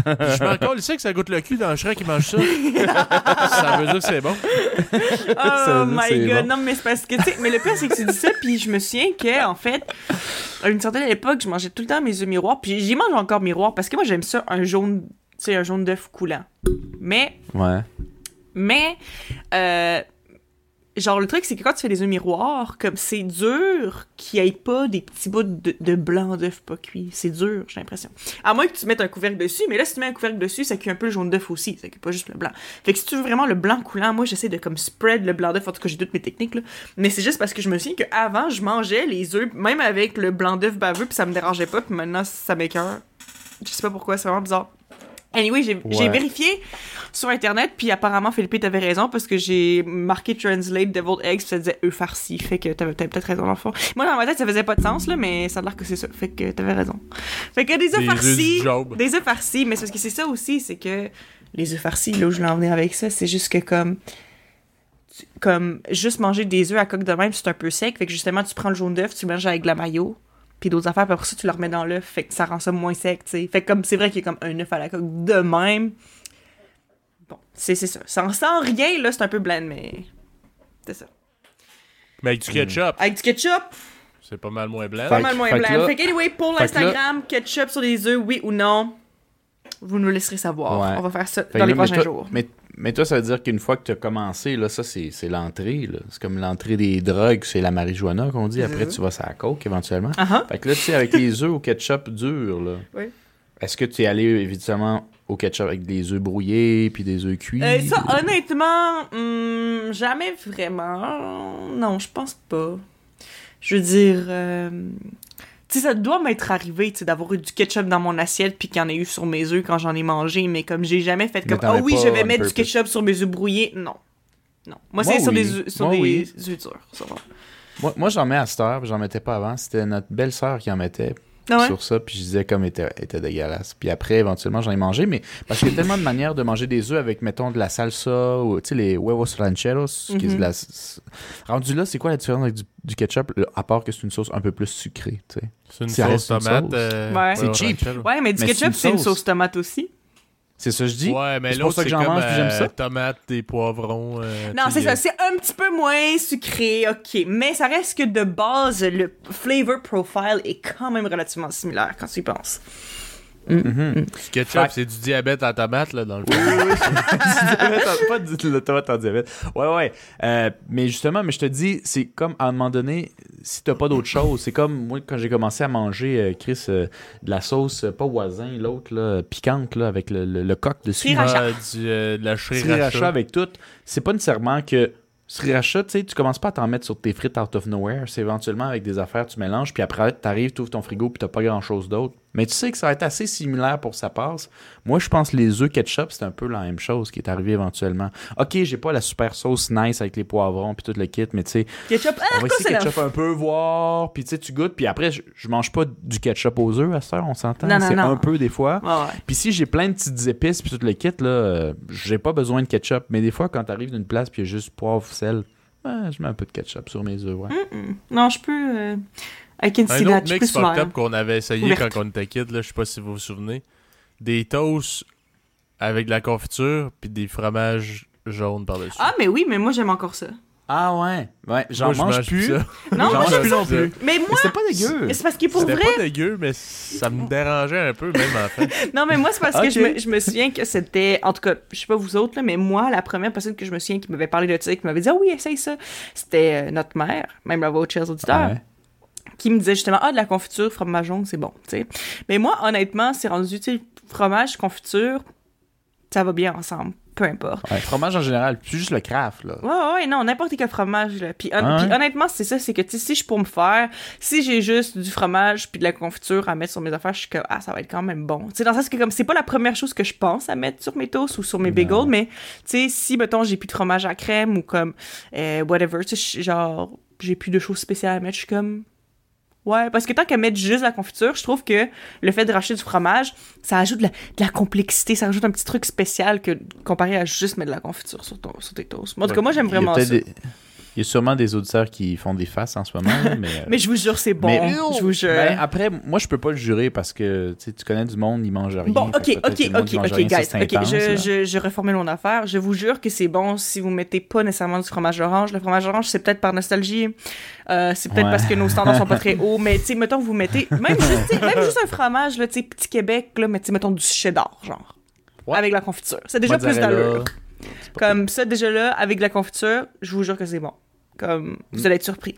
Je me encore sais que ça goûte le cul dans le Shrek qui mange ça. ça veut dire que c'est bon. Oh my god, bon. non mais c'est parce que tu sais, mais le pire c'est que tu dis ça puis je me souviens que en fait à une certaine époque, je mangeais tout le temps mes œufs miroirs puis j'y mange encore miroir parce que moi j'aime ça un jaune, tu sais un jaune d'œuf coulant. Mais Ouais. mais euh, genre le truc c'est que quand tu fais des œufs miroirs, comme c'est dur qu'il n'y ait pas des petits bouts de, blanc d'œuf pas cuit, c'est dur, j'ai l'impression. À moins que tu mettes un couvercle dessus, mais là si tu mets un couvercle dessus, ça cuit un peu le jaune d'œuf aussi, ça cuit pas juste le blanc. Fait que si tu veux vraiment le blanc coulant, moi j'essaie de comme spread le blanc d'œuf, en tout cas j'ai toutes mes techniques là, mais c'est juste parce que je me souviens qu'avant je mangeais les œufs même avec le blanc d'œuf baveux puis ça me dérangeait pas, puis maintenant ça m'écoeure. Je sais pas pourquoi, c'est vraiment bizarre. Anyway, j'ai Ouais. vérifié sur internet, puis apparemment Philippe t'avais raison parce que j'ai marqué translate deviled eggs, puis ça disait œufs farcis, fait que t'avais peut-être raison dans le fond. Moi dans ma tête ça faisait pas de sens là, mais ça a l'air que c'est ça, fait que t'avais raison. Fait que des œufs farcis, des œufs farcis, mais c'est parce que c'est ça aussi, c'est que les œufs farcis, là où je voulais en venir avec ça, c'est juste que comme comme juste manger des œufs à coque de même, c'est un peu sec. Fait que justement, tu prends le jaune d'œuf, tu le mélanges avec de la mayo, puis d'autres affaires, puis après ça, tu le remets dans l'œuf. Fait que ça rend ça moins sec, tu sais. Fait que comme c'est vrai qu'il y a comme un œuf à la coque de même. Bon, c'est c'est ça. Sans, sans rien, là, c'est un peu bland, mais. C'est ça. Mais avec du ketchup, Avec du ketchup, c'est pas mal moins blanc. pas mal moins fait là- Fait que, anyway, pour l'Instagram, ketchup sur les œufs, oui ou non, vous nous laisserez savoir. Ouais. On va faire ça Fait dans les toi- jours. Mais, mais toi, ça veut dire qu'une fois que tu as commencé, là, ça, c'est l'entrée. là. C'est comme l'entrée des drogues, c'est la marijuana qu'on dit. Après, Mhm. tu vas sur la coke éventuellement. Ah. Fait que là, tu sais, avec les œufs au ketchup dur, là. Oui. Est-ce que tu es allé évidemment au ketchup avec des œufs brouillés puis des œufs cuits? Euh, ça, honnêtement, hum, jamais vraiment. Non, je pense pas. Je veux dire, euh, sais, ça doit m'être arrivé, tu sais, d'avoir eu du ketchup dans mon assiette puis qu'il y en ait eu sur mes œufs quand j'en ai mangé, mais comme j'ai jamais fait comme, oh oui, je vais mettre du ketchup sur mes œufs brouillés. Non. Non. Moi, c'est sur des œufs, sur Moi, des oui. œufs durs. ça va. Moi, moi j'en mets à cette heure, j'en mettais pas avant. C'était notre belle-sœur qui en mettait ouais? sur ça, puis je disais comme était, était dégueulasse. Puis après, éventuellement, j'en ai mangé, mais parce qu'il y a tellement de manières de manger des œufs avec, mettons, de la salsa ou, tu sais, les huevos rancheros, qui est de Mhm. la... Rendu là, c'est quoi la différence avec du, du ketchup, à part que c'est une sauce un peu plus sucrée, tu sais? C'est une sauce tomate. euh, Ouais. C'est cheap. Ouais, mais du Mais ketchup, c'est une sauce tomate aussi. C'est ça que je dis? Ouais, mais C'est pour l'autre, ça c'est que j'en comme mange, puis j'aime euh, ça. tomates, des poivrons. euh, Non, c'est ça. euh, C'est un petit peu moins sucré, ok. Mais ça reste que de base, le flavor profile est quand même relativement similaire quand tu y penses. Mhm. Du ketchup, Fait- c'est du diabète en tomate, là, dans le fond. pas du tomate en diabète. Ouais, ouais. Euh, mais justement, mais je te dis, c'est comme à un moment donné, si t'as pas d'autre chose, c'est comme moi quand j'ai commencé à manger, euh, Chris, euh, de la sauce, pas voisin, l'autre, là, piquante, là, avec le, le, le coq dessus. Sriracha. Ah, du, de la Sriracha sriracha. avec tout. C'est pas nécessairement que. Sriracha, tu sais, tu commences pas à t'en mettre sur tes frites out of nowhere. C'est éventuellement avec des affaires, tu mélanges, puis après, t'arrives, tu ouvres ton frigo, puis t'as pas grand chose d'autre. Mais tu sais que ça va être assez similaire pour ça passe. Moi, je pense que les œufs ketchup, c'est un peu la même chose qui est arrivé éventuellement. Ok, j'ai pas la super sauce nice avec les poivrons, puis tout le kit, mais tu sais, Ketchup, ah, on va essayer la... ketchup un peu, voir, puis tu sais, tu goûtes, puis après, je, je mange pas du ketchup aux œufs à cette heure, on s'entend. Non, non, C'est un peu des fois. Puis si j'ai plein de petites épices puis tout le kit, là, euh, j'ai pas besoin de ketchup. Mais des fois, quand t'arrives d'une place puis il y a juste poivre, sel, ouais, je mets un peu de ketchup sur mes œufs, ouais. Non, je peux... Euh... I can Un see autre that, mix fucked up qu'on avait essayé Ouverte. quand on était kid, là, je sais pas si vous vous souvenez. Des toasts avec de la confiture puis des fromages jaunes par-dessus. Ah, mais oui, mais moi, j'aime encore ça. Ah ouais? Ouais, j'en mange, mange plus. ça. Non, J'en moi, mange plus non plus. Mais moi, c'était pas dégueu. c'est parce que pour C'était vrai... pas dégueu, mais ça me dérangeait un peu, même en fait. Non, mais moi, c'est parce que je me, je me souviens que c'était. En tout cas, je sais pas vous autres, là, mais moi, la première personne que je me souviens qui m'avait parlé de ça, qui m'avait dit Ah oui, essaye ça, c'était euh, notre mère, même la vôtre, chers auditeurs, Ah ouais. Qui me disait justement Ah, de la confiture, fromage jaune, c'est bon, tu sais. Mais moi, honnêtement, c'est rendu, tu sais, fromage, confiture, ça va bien ensemble, peu importe. Ouais, fromage en général, plus juste le craft, là. Ouais, ouais, non, n'importe quel fromage, là. Puis, hon- Ah honnêtement, c'est ça, c'est que, tu sais, si je pour me faire, si j'ai juste du fromage puis de la confiture à mettre sur mes affaires, je suis comme, ah, ça va être quand même bon. Tu sais, dans le sens que, comme, c'est pas la première chose que je pense à mettre sur mes toasts ou sur mes bagels, mais, tu sais, si, mettons, j'ai plus de fromage à crème ou comme, euh, whatever, tu sais, je- genre, j'ai plus de choses spéciales à mettre, je suis comme, Ouais, parce que tant qu'à mettre juste la confiture, je trouve que le fait de racheter du fromage, ça ajoute de la, de la complexité, ça ajoute un petit truc spécial que comparé à juste mettre de la confiture sur, ton, sur tes toasts. En tout cas, moi, j'aime vraiment ça. des- Il y a sûrement des auditeurs qui font des faces en ce moment, mais... Mais je vous jure, c'est bon. mais- je vous jure. Ben, après, moi, je peux pas le jurer parce que tu connais du monde, ils mangent rien. Bon, ok, ok, ok, ok, rien, guys. je, je, je reformule mon affaire. Je vous jure que c'est bon si vous mettez pas nécessairement du fromage orange. Le fromage orange, c'est peut-être par nostalgie. Euh, c'est peut-être Ouais. parce que nos standards sont pas très hauts. Mais, tu sais, mettons, vous mettez, même juste, même juste un fromage, là, tu sais, petit Québec, là, mais tu sais, mettons du cheddar, genre. Avec la confiture. C'est déjà plus d'allure. Comme ça, déjà là, avec la confiture, je vous jure que c'est bon. Comme, vous allez être surpris.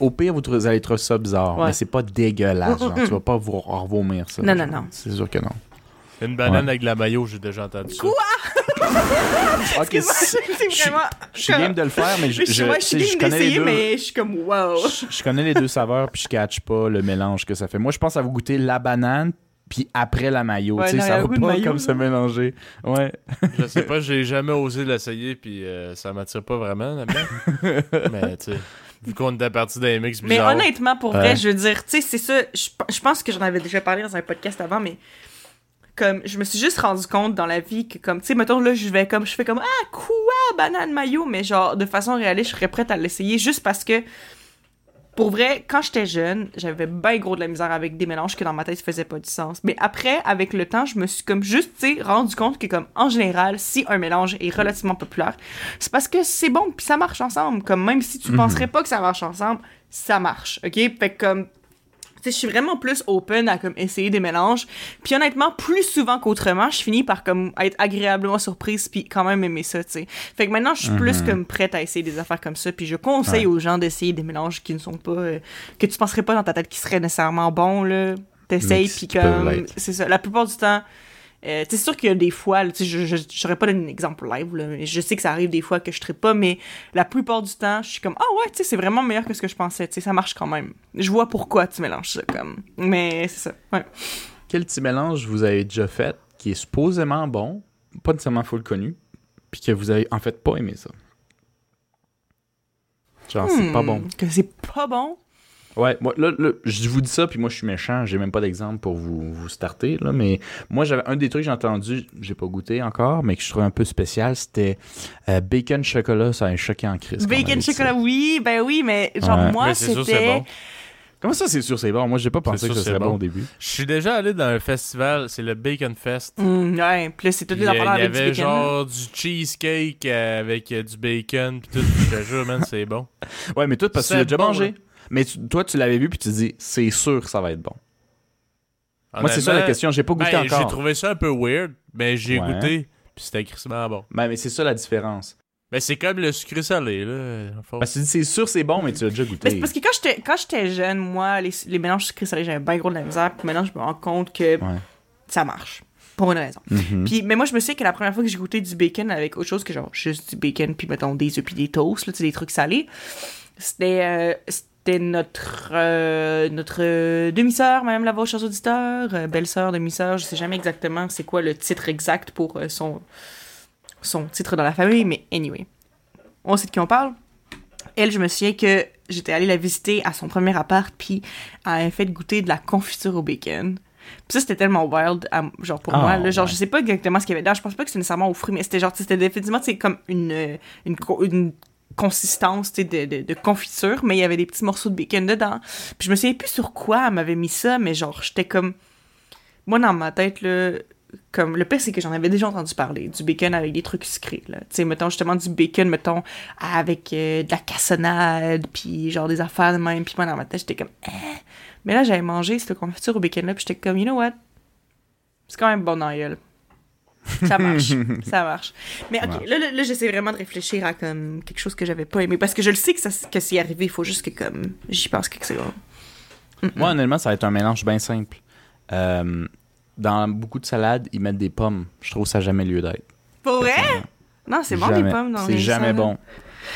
Au pire, vous, trouvez- vous allez trouver ça bizarre, Ouais. mais c'est pas dégueulasse. Mm, mm, genre, mm. Tu vas pas vous en vomir ça. Non, non, genre. non. C'est sûr que non. Une banane Ouais. avec de la mayo, j'ai déjà entendu ça. Quoi? Ok, Excuse-moi, c'est- vraiment. je suis game de le faire, mais je, Je, je, ouais, je je game connais les d'essayer, deux. mais je suis comme wow. Je, je connais les deux saveurs, puis je catch pas le mélange que ça fait. Moi, je pense à vous goûter la banane, puis après la mayo. Ouais, tu sais, ça va pas comme là. se mélanger. Ouais. Je sais pas, j'ai jamais osé l'essayer, puis euh, ça m'attire pas vraiment, là-dedans. Mais, tu sais, vu qu'on était parti d'un mix Mais bizarre. honnêtement, pour Ouais. vrai, je veux dire, tu sais, c'est ça. Je, je pense que j'en avais déjà parlé dans un podcast avant, mais comme je me suis juste rendu compte dans la vie que comme tu sais mettons là je vais comme je fais comme ah quoi banane maillot mais genre de façon réaliste je serais prête à l'essayer juste parce que pour vrai, quand j'étais jeune, j'avais bien gros de la misère avec des mélanges que dans ma tête faisaient pas du sens. Mais après, avec le temps, je me suis comme juste, tu sais, rendu compte que comme en général, si un mélange est relativement populaire, c'est parce que c'est bon puis ça marche ensemble. Comme même si tu penserais pas que ça marche ensemble, ça marche, ok? Fait que comme je suis vraiment plus open à comme essayer des mélanges. Puis honnêtement, plus souvent qu'autrement, je finis par comme être agréablement surprise puis quand même aimer ça, tu sais. Fait que maintenant, je suis plus comme prête à essayer des affaires comme ça. Puis je conseille aux gens d'essayer des mélanges qui ne sont pas euh, que tu penserais pas dans ta tête qui seraient nécessairement bons là. T'essayes puis comme c'est ça. La plupart du temps. Euh, c'est sûr qu'il y a des fois, là, je, j'aurais pas donné un exemple live, là, mais je sais que ça arrive des fois que je trippe pas, mais la plupart du temps, je suis comme, ah ouais, tu sais, c'est vraiment meilleur que ce que je pensais, ça marche quand même. Je vois pourquoi tu mélanges ça, comme. Mais c'est ça, ouais. Quel petit mélange vous avez déjà fait qui est supposément bon, pas nécessairement full connu, puis que vous avez en fait pas aimé ça? Genre, c'est pas Hmm, bon. Que c'est pas bon? Ouais, moi, là, là, je vous dis ça, puis moi, je suis méchant, j'ai même pas d'exemple pour vous, vous starter, là, mais moi, j'avais un des trucs que j'ai entendu, j'ai pas goûté encore, mais que je trouvais un peu spécial, c'était euh, bacon chocolat, ça a choqué en crise. Bacon avait chocolat, oui, ben oui, mais genre, Ouais. moi, c'était. bon. Comment ça, c'est sûr, c'est bon? Moi, j'ai pas pensé que ça serait bon. bon. au début. Je suis déjà allé dans un festival, c'est le Bacon Fest. Hum, ouais, puis là, c'est toutes Puis, les Il y affaires avec du avait bacon. là. genre du cheesecake avec euh, du bacon pis tout. Je te jure, man, c'est bon. Ouais, mais toi, parce que tu l'as déjà bon, mangé. Mais tu- toi, tu l'avais vu, puis tu te dis, c'est sûr que ça va être bon. Moi, c'est ça la question, j'ai pas goûté ben, J'ai encore. trouvé ça un peu weird, mais j'ai Ouais. goûté, puis c'était crissement bon. Ben, mais c'est ça la différence. Mais c'est comme le sucré salé, là. en fait. Parce que tu dis, c'est sûr, c'est bon, mais tu l'as déjà goûté. parce que quand j'étais quand j'étais jeune, moi, les, les mélanges sucrés salés, j'avais bien gros de la misère. Puis maintenant, je me rends compte que Ouais. ça marche. Pour une raison. Mhm. Puis, mais moi, je me souviens que la première fois que j'ai goûté du bacon avec autre chose que genre juste du bacon, puis mettons des œufs puis des toasts, là, tu sais, des trucs salés, c'était euh, c'était notre euh, notre euh, demi-sœur, Madame Lavoie, chers auditeurs, euh, belle-sœur, demi-sœur, je sais jamais exactement c'est quoi le titre exact pour euh, son son titre dans la famille, mais anyway. On sait de qui on parle. Elle, je me souviens que j'étais allée la visiter à son premier appart, puis elle avait fait goûter de la confiture au bacon. Puis ça, c'était tellement wild, à- genre pour Ah, moi. Là, genre, ouais. je sais pas exactement ce qu'il y avait dedans. Je pense pas que c'était nécessairement aux fruits, mais c'était genre, c'était définitivement, c'est comme une, euh, une, une consistance, de, de, de confiture, mais il y avait des petits morceaux de bacon dedans. Puis je me souviens plus sur quoi elle m'avait mis ça, mais genre, j'étais comme... Moi, dans ma tête, là, comme le pire c'est que j'en avais déjà entendu parler du bacon avec des trucs sucrés tu sais mettons justement du bacon mettons avec euh, de la cassonade puis genre des affaires de même puis moi dans ma tête j'étais comme eh. mais là j'avais mangé cette confiture au bacon là puis j'étais comme you know what? C'est quand même bon dans la gueule. Ça marche ça marche mais ok là, là, là, j'essaie vraiment de réfléchir à comme quelque chose que j'avais pas aimé parce que je le sais que ça que c'est arrivé il faut juste que comme j'y pense quelques secondes Moi, honnêtement, ça va être un mélange bien simple. Euh, dans beaucoup de salades, ils mettent des pommes. Je trouve que ça n'a jamais lieu d'être. pour vrai? Non c'est bon des pommes dans C'est jamais bon.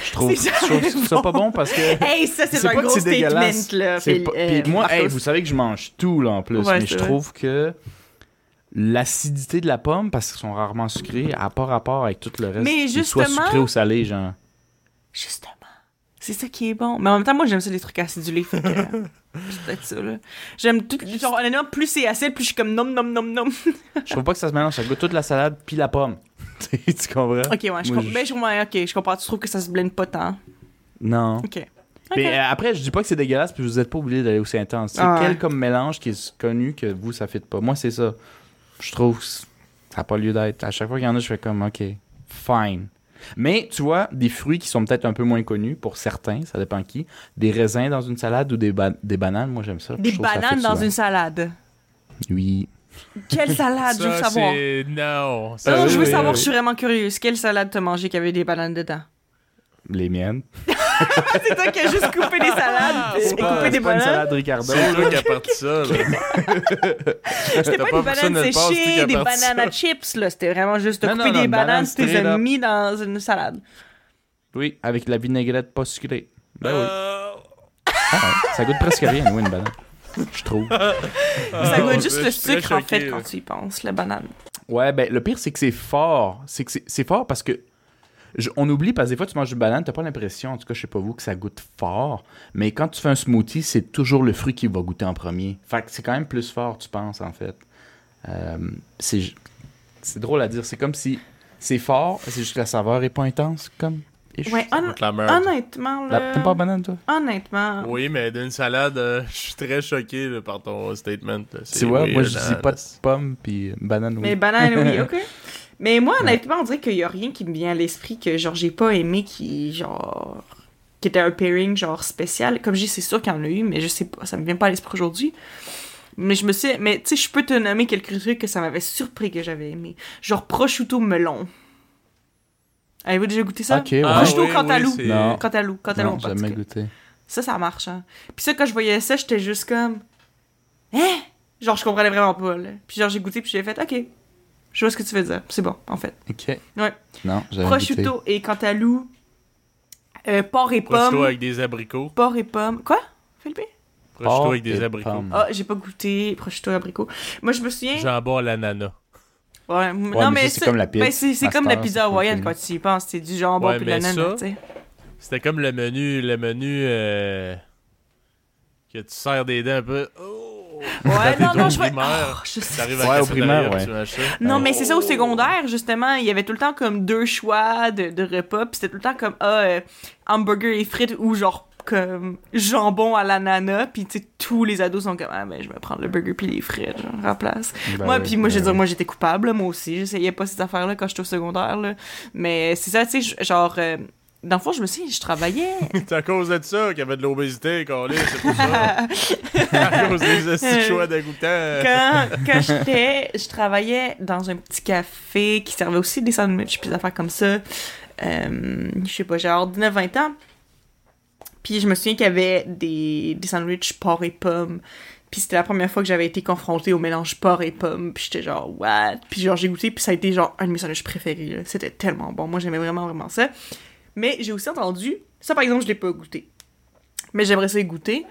Je trouve, je trouve jamais ça bon. pas bon parce que. Hey, ça, c'est un pas gros statement, là. Pas- euh, Puis moi, hey, vous savez que je mange tout là en plus, Ouais, mais je trouve que l'acidité de la pomme, parce qu'ils sont rarement sucrés, a pas rapport avec tout le reste. Mais justement- sucrés ou salés, genre. Justement. C'est ça qui est bon. Mais en même temps, moi, j'aime ça, les trucs acidulés. Fait que, euh, c'est peut-être ça, là. J'aime tout. Genre, honnêtement, plus c'est acide, plus je suis comme nom, nom, nom, nom. Je trouve pas que ça se mélange, ça goûte toute la salade puis la pomme. tu comprends? ok, ouais, je Moi, comprends. je- Ben, je comprends. Ok, je comprends. Tu trouves que ça se blende pas tant? Non. Ok. Mais euh, après, je dis pas que c'est dégueulasse, puis vous êtes pas obligé d'aller aussi intense. C'est Ah ouais. quel comme mélange qui est connu que vous, ça fit pas? Moi, c'est ça. Je trouve que ça n'a pas lieu d'être. À chaque fois qu'il y en a, je fais comme, OK, fine. Mais, tu vois, des fruits qui sont peut-être un peu moins connus, pour certains, ça dépend qui, des raisins dans une salade ou des, ba- des bananes, moi, j'aime ça. Des ça bananes dans souvent. une salade. Oui. Quelle salade, je veux savoir. Non. Non, Ça, non, je veux oui, savoir, oui. je suis vraiment curieuse. Quelle salade t'as mangé qui avait des bananes dedans? Les miennes. c'est toi qui as juste coupé des salades et C'est pas, coupé des c'est pas une bananes? salade Ricardo. c'est toi qui a parti ça, là. C'était T'as pas, pas bananes c'est qui séchées, a des bananes à chips, là. C'était vraiment juste de couper des bananes, bananes tu les as mis dans une salade. Oui, avec de la vinaigrette pas sucrée. Ben oui. Euh, Ah ouais, ça goûte presque rien, oui, une banane. Je trouve. Ça goûte juste le sucre, en fait, quand tu y penses, la banane. Ouais, ben le pire, c'est que c'est fort. C'est que c'est- c'est fort parce que je- on oublie parce que des fois tu manges une banane, t'as pas l'impression, en tout cas je sais pas vous, que ça goûte fort. Mais quand tu fais un smoothie, c'est toujours le fruit qui va goûter en premier. Fait que c'est quand même plus fort, tu penses en fait. Euh, c'est c'est drôle à dire. C'est comme si c'est fort, c'est juste que la saveur est pas intense, comme. Ouais, hon- honnêtement, là. T'aimes pas la banane, toi? Honnêtement. Oui, mais d'une salade, euh, je suis très choqué là, par ton statement. Tu vois, moi, je dis pas de pomme, puis banane, oui. Mais banane, oui, ok. Mais moi, honnêtement, on dirait qu'il y a rien qui me vient à l'esprit que, genre, j'ai pas aimé qui, genre, qui était un pairing, genre, spécial. Comme je dis, c'est sûr qu'il y en a eu, mais je sais pas, ça me vient pas à l'esprit aujourd'hui. Mais je me suis, mais tu sais, je peux te nommer quelques trucs que ça m'avait surpris que j'avais aimé. Genre, prosciutto melon. Avez-vous déjà goûté ça? Ok, ouais. Ah, Prosciutto oui, cantalou. oui, Non. Cantalou, cantalou non, jamais goûté. Ça, ça marche, hein. Puis ça, quand je voyais ça, j'étais juste comme... Hein? Genre, je comprenais vraiment pas, là. Puis genre, j'ai goûté, puis j'ai fait, OK, je vois ce que tu veux dire. C'est bon, en fait. Ok. Ouais. Non, goûté. Prosciutto et cantalou, euh, porc et Prosciutto pommes. avec des abricots. Porc et pommes. Quoi, Philippe? Prosciutto Porc avec des abricots. Ah, j'ai pas goûté prosciutto et abricot. Moi, je me souviens... Jambon à l'ananas. Ouais, Ouais, non, mais mais, ça, c'est comme la pizza. Ben, c'est À comme la pizza hawaïenne, quand tu y penses. C'est du jambon Ouais, puis de l'ananas, tu sais. C'était comme le menu, le menu euh, que tu serres des dents un peu. Oh! Ouais, non, non, je Oh, je sais Ouais, au primaire, ouais. Non, mais c'est ça au Oh! secondaire, justement. Il y avait tout le temps comme deux choix de, de repas. Puis c'était tout le temps comme, ah, euh, hamburger et frites ou genre comme jambon à l'ananas. Puis tu sais, tous les ados sont comme, ah, mais je vais prendre le burger puis les frites, genre, à la place. Ben moi, oui, puis moi, je veux ben dire, oui. moi, j'étais coupable, là, moi aussi. J'essayais pas ces affaires-là quand j'étais au secondaire, là. Mais c'est ça, tu sais, genre, euh, dans le fond, je me suis je travaillais. C'est à cause de ça qu'il y avait de l'obésité, Colin, c'est pour ça. à cause des choix dégoûtants. quand, quand j'étais, je travaillais dans un petit café qui servait aussi des sandwichs puis des affaires comme ça. Euh, je sais pas, genre 19-20 ans. Puis je me souviens qu'il y avait des, des sandwichs porc et pommes. Puis c'était la première fois que j'avais été confrontée au mélange porc et pommes. Puis j'étais genre, what? Puis genre, j'ai goûté, puis ça a été genre un de mes sandwichs préférés. C'était tellement bon. Moi, j'aimais vraiment, vraiment ça. Mais j'ai aussi entendu, ça par exemple, je l'ai pas goûté. Mais j'aimerais ça y goûter.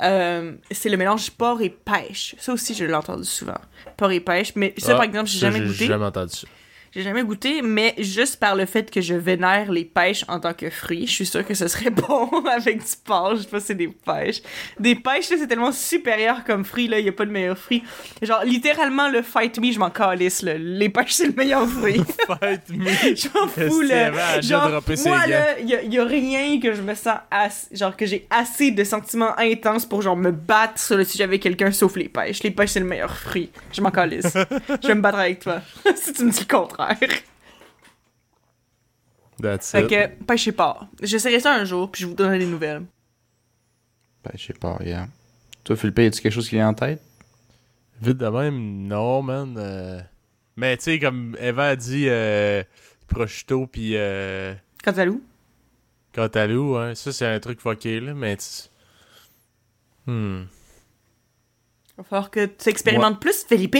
Euh, c'est le mélange porc et pêche. Ça aussi, je l'ai entendu souvent. Porc et pêche. Mais ça, Ah, par exemple, j'ai jamais goûté. J'ai jamais entendu ça. J'ai jamais goûté, mais juste par le fait que je vénère les pêches en tant que fruit, je suis sûre que ce serait bon avec du porc. Je sais pas si c'est des pêches. Des pêches, là, c'est tellement supérieur comme fruit, là. Y a pas de meilleur fruit. Genre, littéralement, le fight me, je m'en calisse, là. Les pêches, c'est le meilleur fruit. Fight me? Je m'en fous, là. Genre, moi, là, y a, y a rien que je me sens assez... Genre, que j'ai assez de sentiments intenses pour, genre, me battre sur le sujet avec quelqu'un, sauf les pêches. Les pêches, c'est le meilleur fruit. Je m'en calisse. je vais me battre avec toi. si tu me dis le contraire. That's Fait it. que, pêche et porc. J'essaierai ça un jour, puis je vous donnerai des nouvelles. Je sais pas, yeah. Toi, Philippe, y a-tu quelque chose qui vient en tête? Vite de même, non, man. euh, Mais tu sais, comme Eva a dit, euh, prosciutto puis euh, Cantalou. cantalou, hein, ça c'est un truc fucké, là, mais... tu- Hmm. Il va falloir que tu expérimentes plus, Felipe.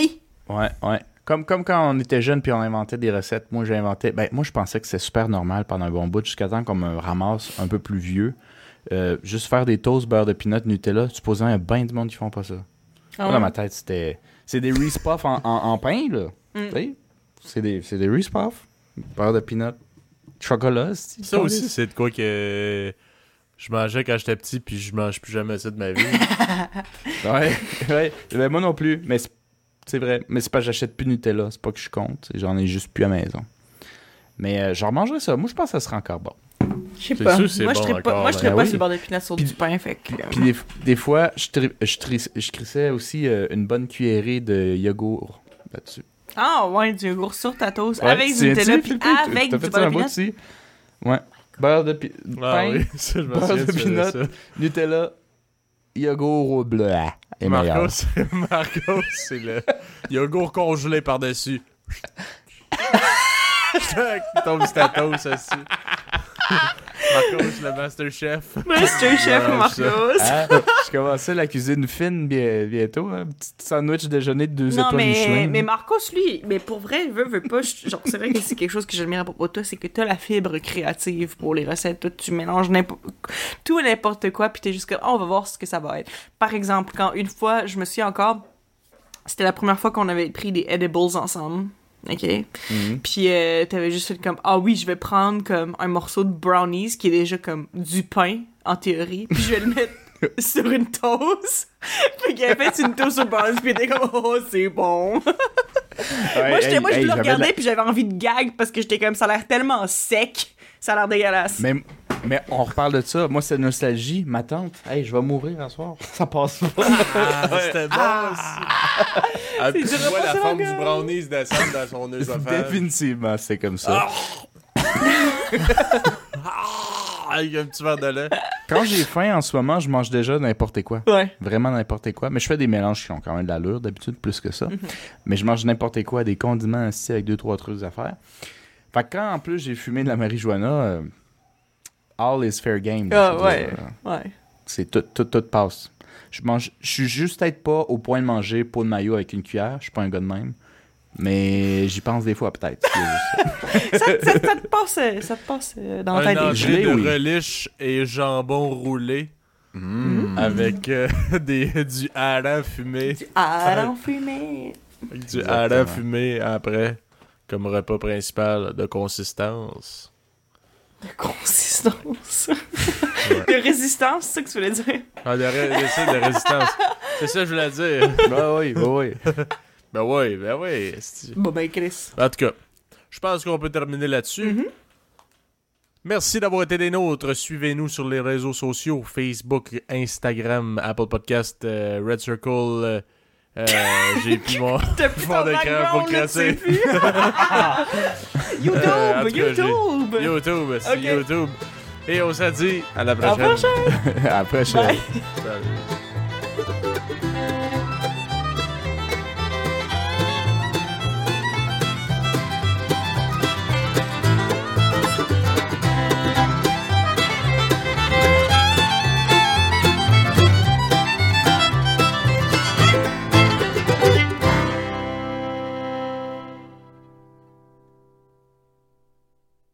Ouais, ouais. Comme, comme quand on était jeune puis on inventait des recettes. Moi, j'ai inventé. Ben, moi, je pensais que c'était super normal pendant un bon bout, jusqu'à temps qu'on me ramasse un peu plus vieux. Euh, juste faire des toasts beurre de peanut Nutella, supposant a bien du monde qui font pas ça. Ah Moi, dans ma tête, c'était. C'est des Reese Puffs en, en, en pain, là. Mm. C'est des, c'est des Reese Puffs. Beurre de peanut. Chocolat, c'est Ça aussi, c'est de quoi que je mangeais quand j'étais petit, puis je mange plus jamais ça de ma vie. Ouais, ouais. Ben, moi non plus. Mais c'est- vrai. Mais c'est pas que j'achète plus Nutella. C'est pas que je compte. J'en ai juste plus à la maison. Mais euh, je remangerais ça. Moi, je pense que ça serait encore bon. Je sais pas. sûr Moi, je bon serais pas, encore, moi, je ben serais pas oui. sur le bord de pinot sur du pain, fait que... Puis des, des fois, je, tri- je, tri- je crissais aussi euh, une bonne cuillerée de yogourt là-dessus. Ah, ouais, du yogourt sur ta toast, Ouais, avec du Nutella, puis avec du beurre de aussi? Ouais. Beurre de pi- Ah pain, oui, ça, je me beurre de peanut. Nutella, yogourt au bleu. Et meilleur. Marcos, Marcos, c'est le yogourt congelé par-dessus. Il tombe sur ta toast aussi. Marcos, le Master Chef. Masterchef Ouais, Marcos. Hein? je commençais la cuisine fine bien- bientôt. Un petit sandwich déjeuner de deux Non, étoiles mais, Michelin. mais Marcos, lui, mais pour vrai, veut, veut pas. Genre, c'est vrai que c'est quelque chose que j'admire à propos de toi, c'est que t'as la fibre créative pour les recettes. Toi, tu mélanges n'importe tout et n'importe quoi, puis t'es juste comme, oh, on va voir ce que ça va être. Par exemple, quand une fois, je me suis encore. C'était la première fois qu'on avait pris des edibles ensemble. OK? Mhm. Puis euh, t'avais juste fait comme ah oui je vais prendre comme un morceau de brownies qui est déjà comme du pain en théorie puis je vais le mettre sur une toast puis qu'il avait fait une toast au brownies puis il était comme oh c'est bon moi, j'étais, hey, moi, je le regardais, la- puis j'avais envie de gag parce que j'étais comme, ça a l'air tellement sec. Ça a l'air dégueulasse. Mais, mais on reparle de ça. Moi, c'est nostalgie. Ma tante, hey, je vais mourir un soir. Ça passe pas. Ah, c'était bon. Ah, puis tu vois la forme du brownie se descendre dans son œsophage. Définitivement, c'est comme ça. Ah, avec un petit verre de lait. Quand j'ai faim en ce moment, je mange déjà n'importe quoi. Ouais. Vraiment n'importe quoi. Mais je fais des mélanges qui ont quand même de l'allure, d'habitude, plus que ça. Mhm. Mais je mange n'importe quoi, des condiments assis avec deux, trois trucs à faire. Fait que quand en plus j'ai fumé de la marijuana, euh, all is fair game. Ah, ouais. dire, euh, Ouais. C'est tout, tout, tout passe. Je mange, je suis juste peut-être pas au point de manger peau de maillot avec une cuillère. Je suis pas un gars de même. Mais j'y pense des fois, peut-être. Ça. ça, ça, ça te passe, ça te passe euh, dans la Un tête. je entrée de oui. relish et jambon roulé avec euh, des, du hareng fumé. Ah, non, fumé. Avec du hareng fumé après, comme repas principal de consistance. De consistance. de résistance, c'est ça que tu voulais dire? Ah, de, ré- de ça, de résistance. C'est ça que je voulais dire. bah oui, bah oui. Ben oui, ben oui. Bon, ben, Chris. En tout cas, je pense qu'on peut terminer là-dessus. Mhm. Merci d'avoir été des nôtres. Suivez-nous sur les réseaux sociaux Facebook, Instagram, Apple Podcast, euh, Red Circle. euh, euh, J'ai plus mon. Ton d'écran pour crasser. YouTube, Euh, cas, j'ai- YouTube. YouTube, c'est. YouTube. Et on s'est dit à la À la prochaine. À la prochaine. Bye. Salut.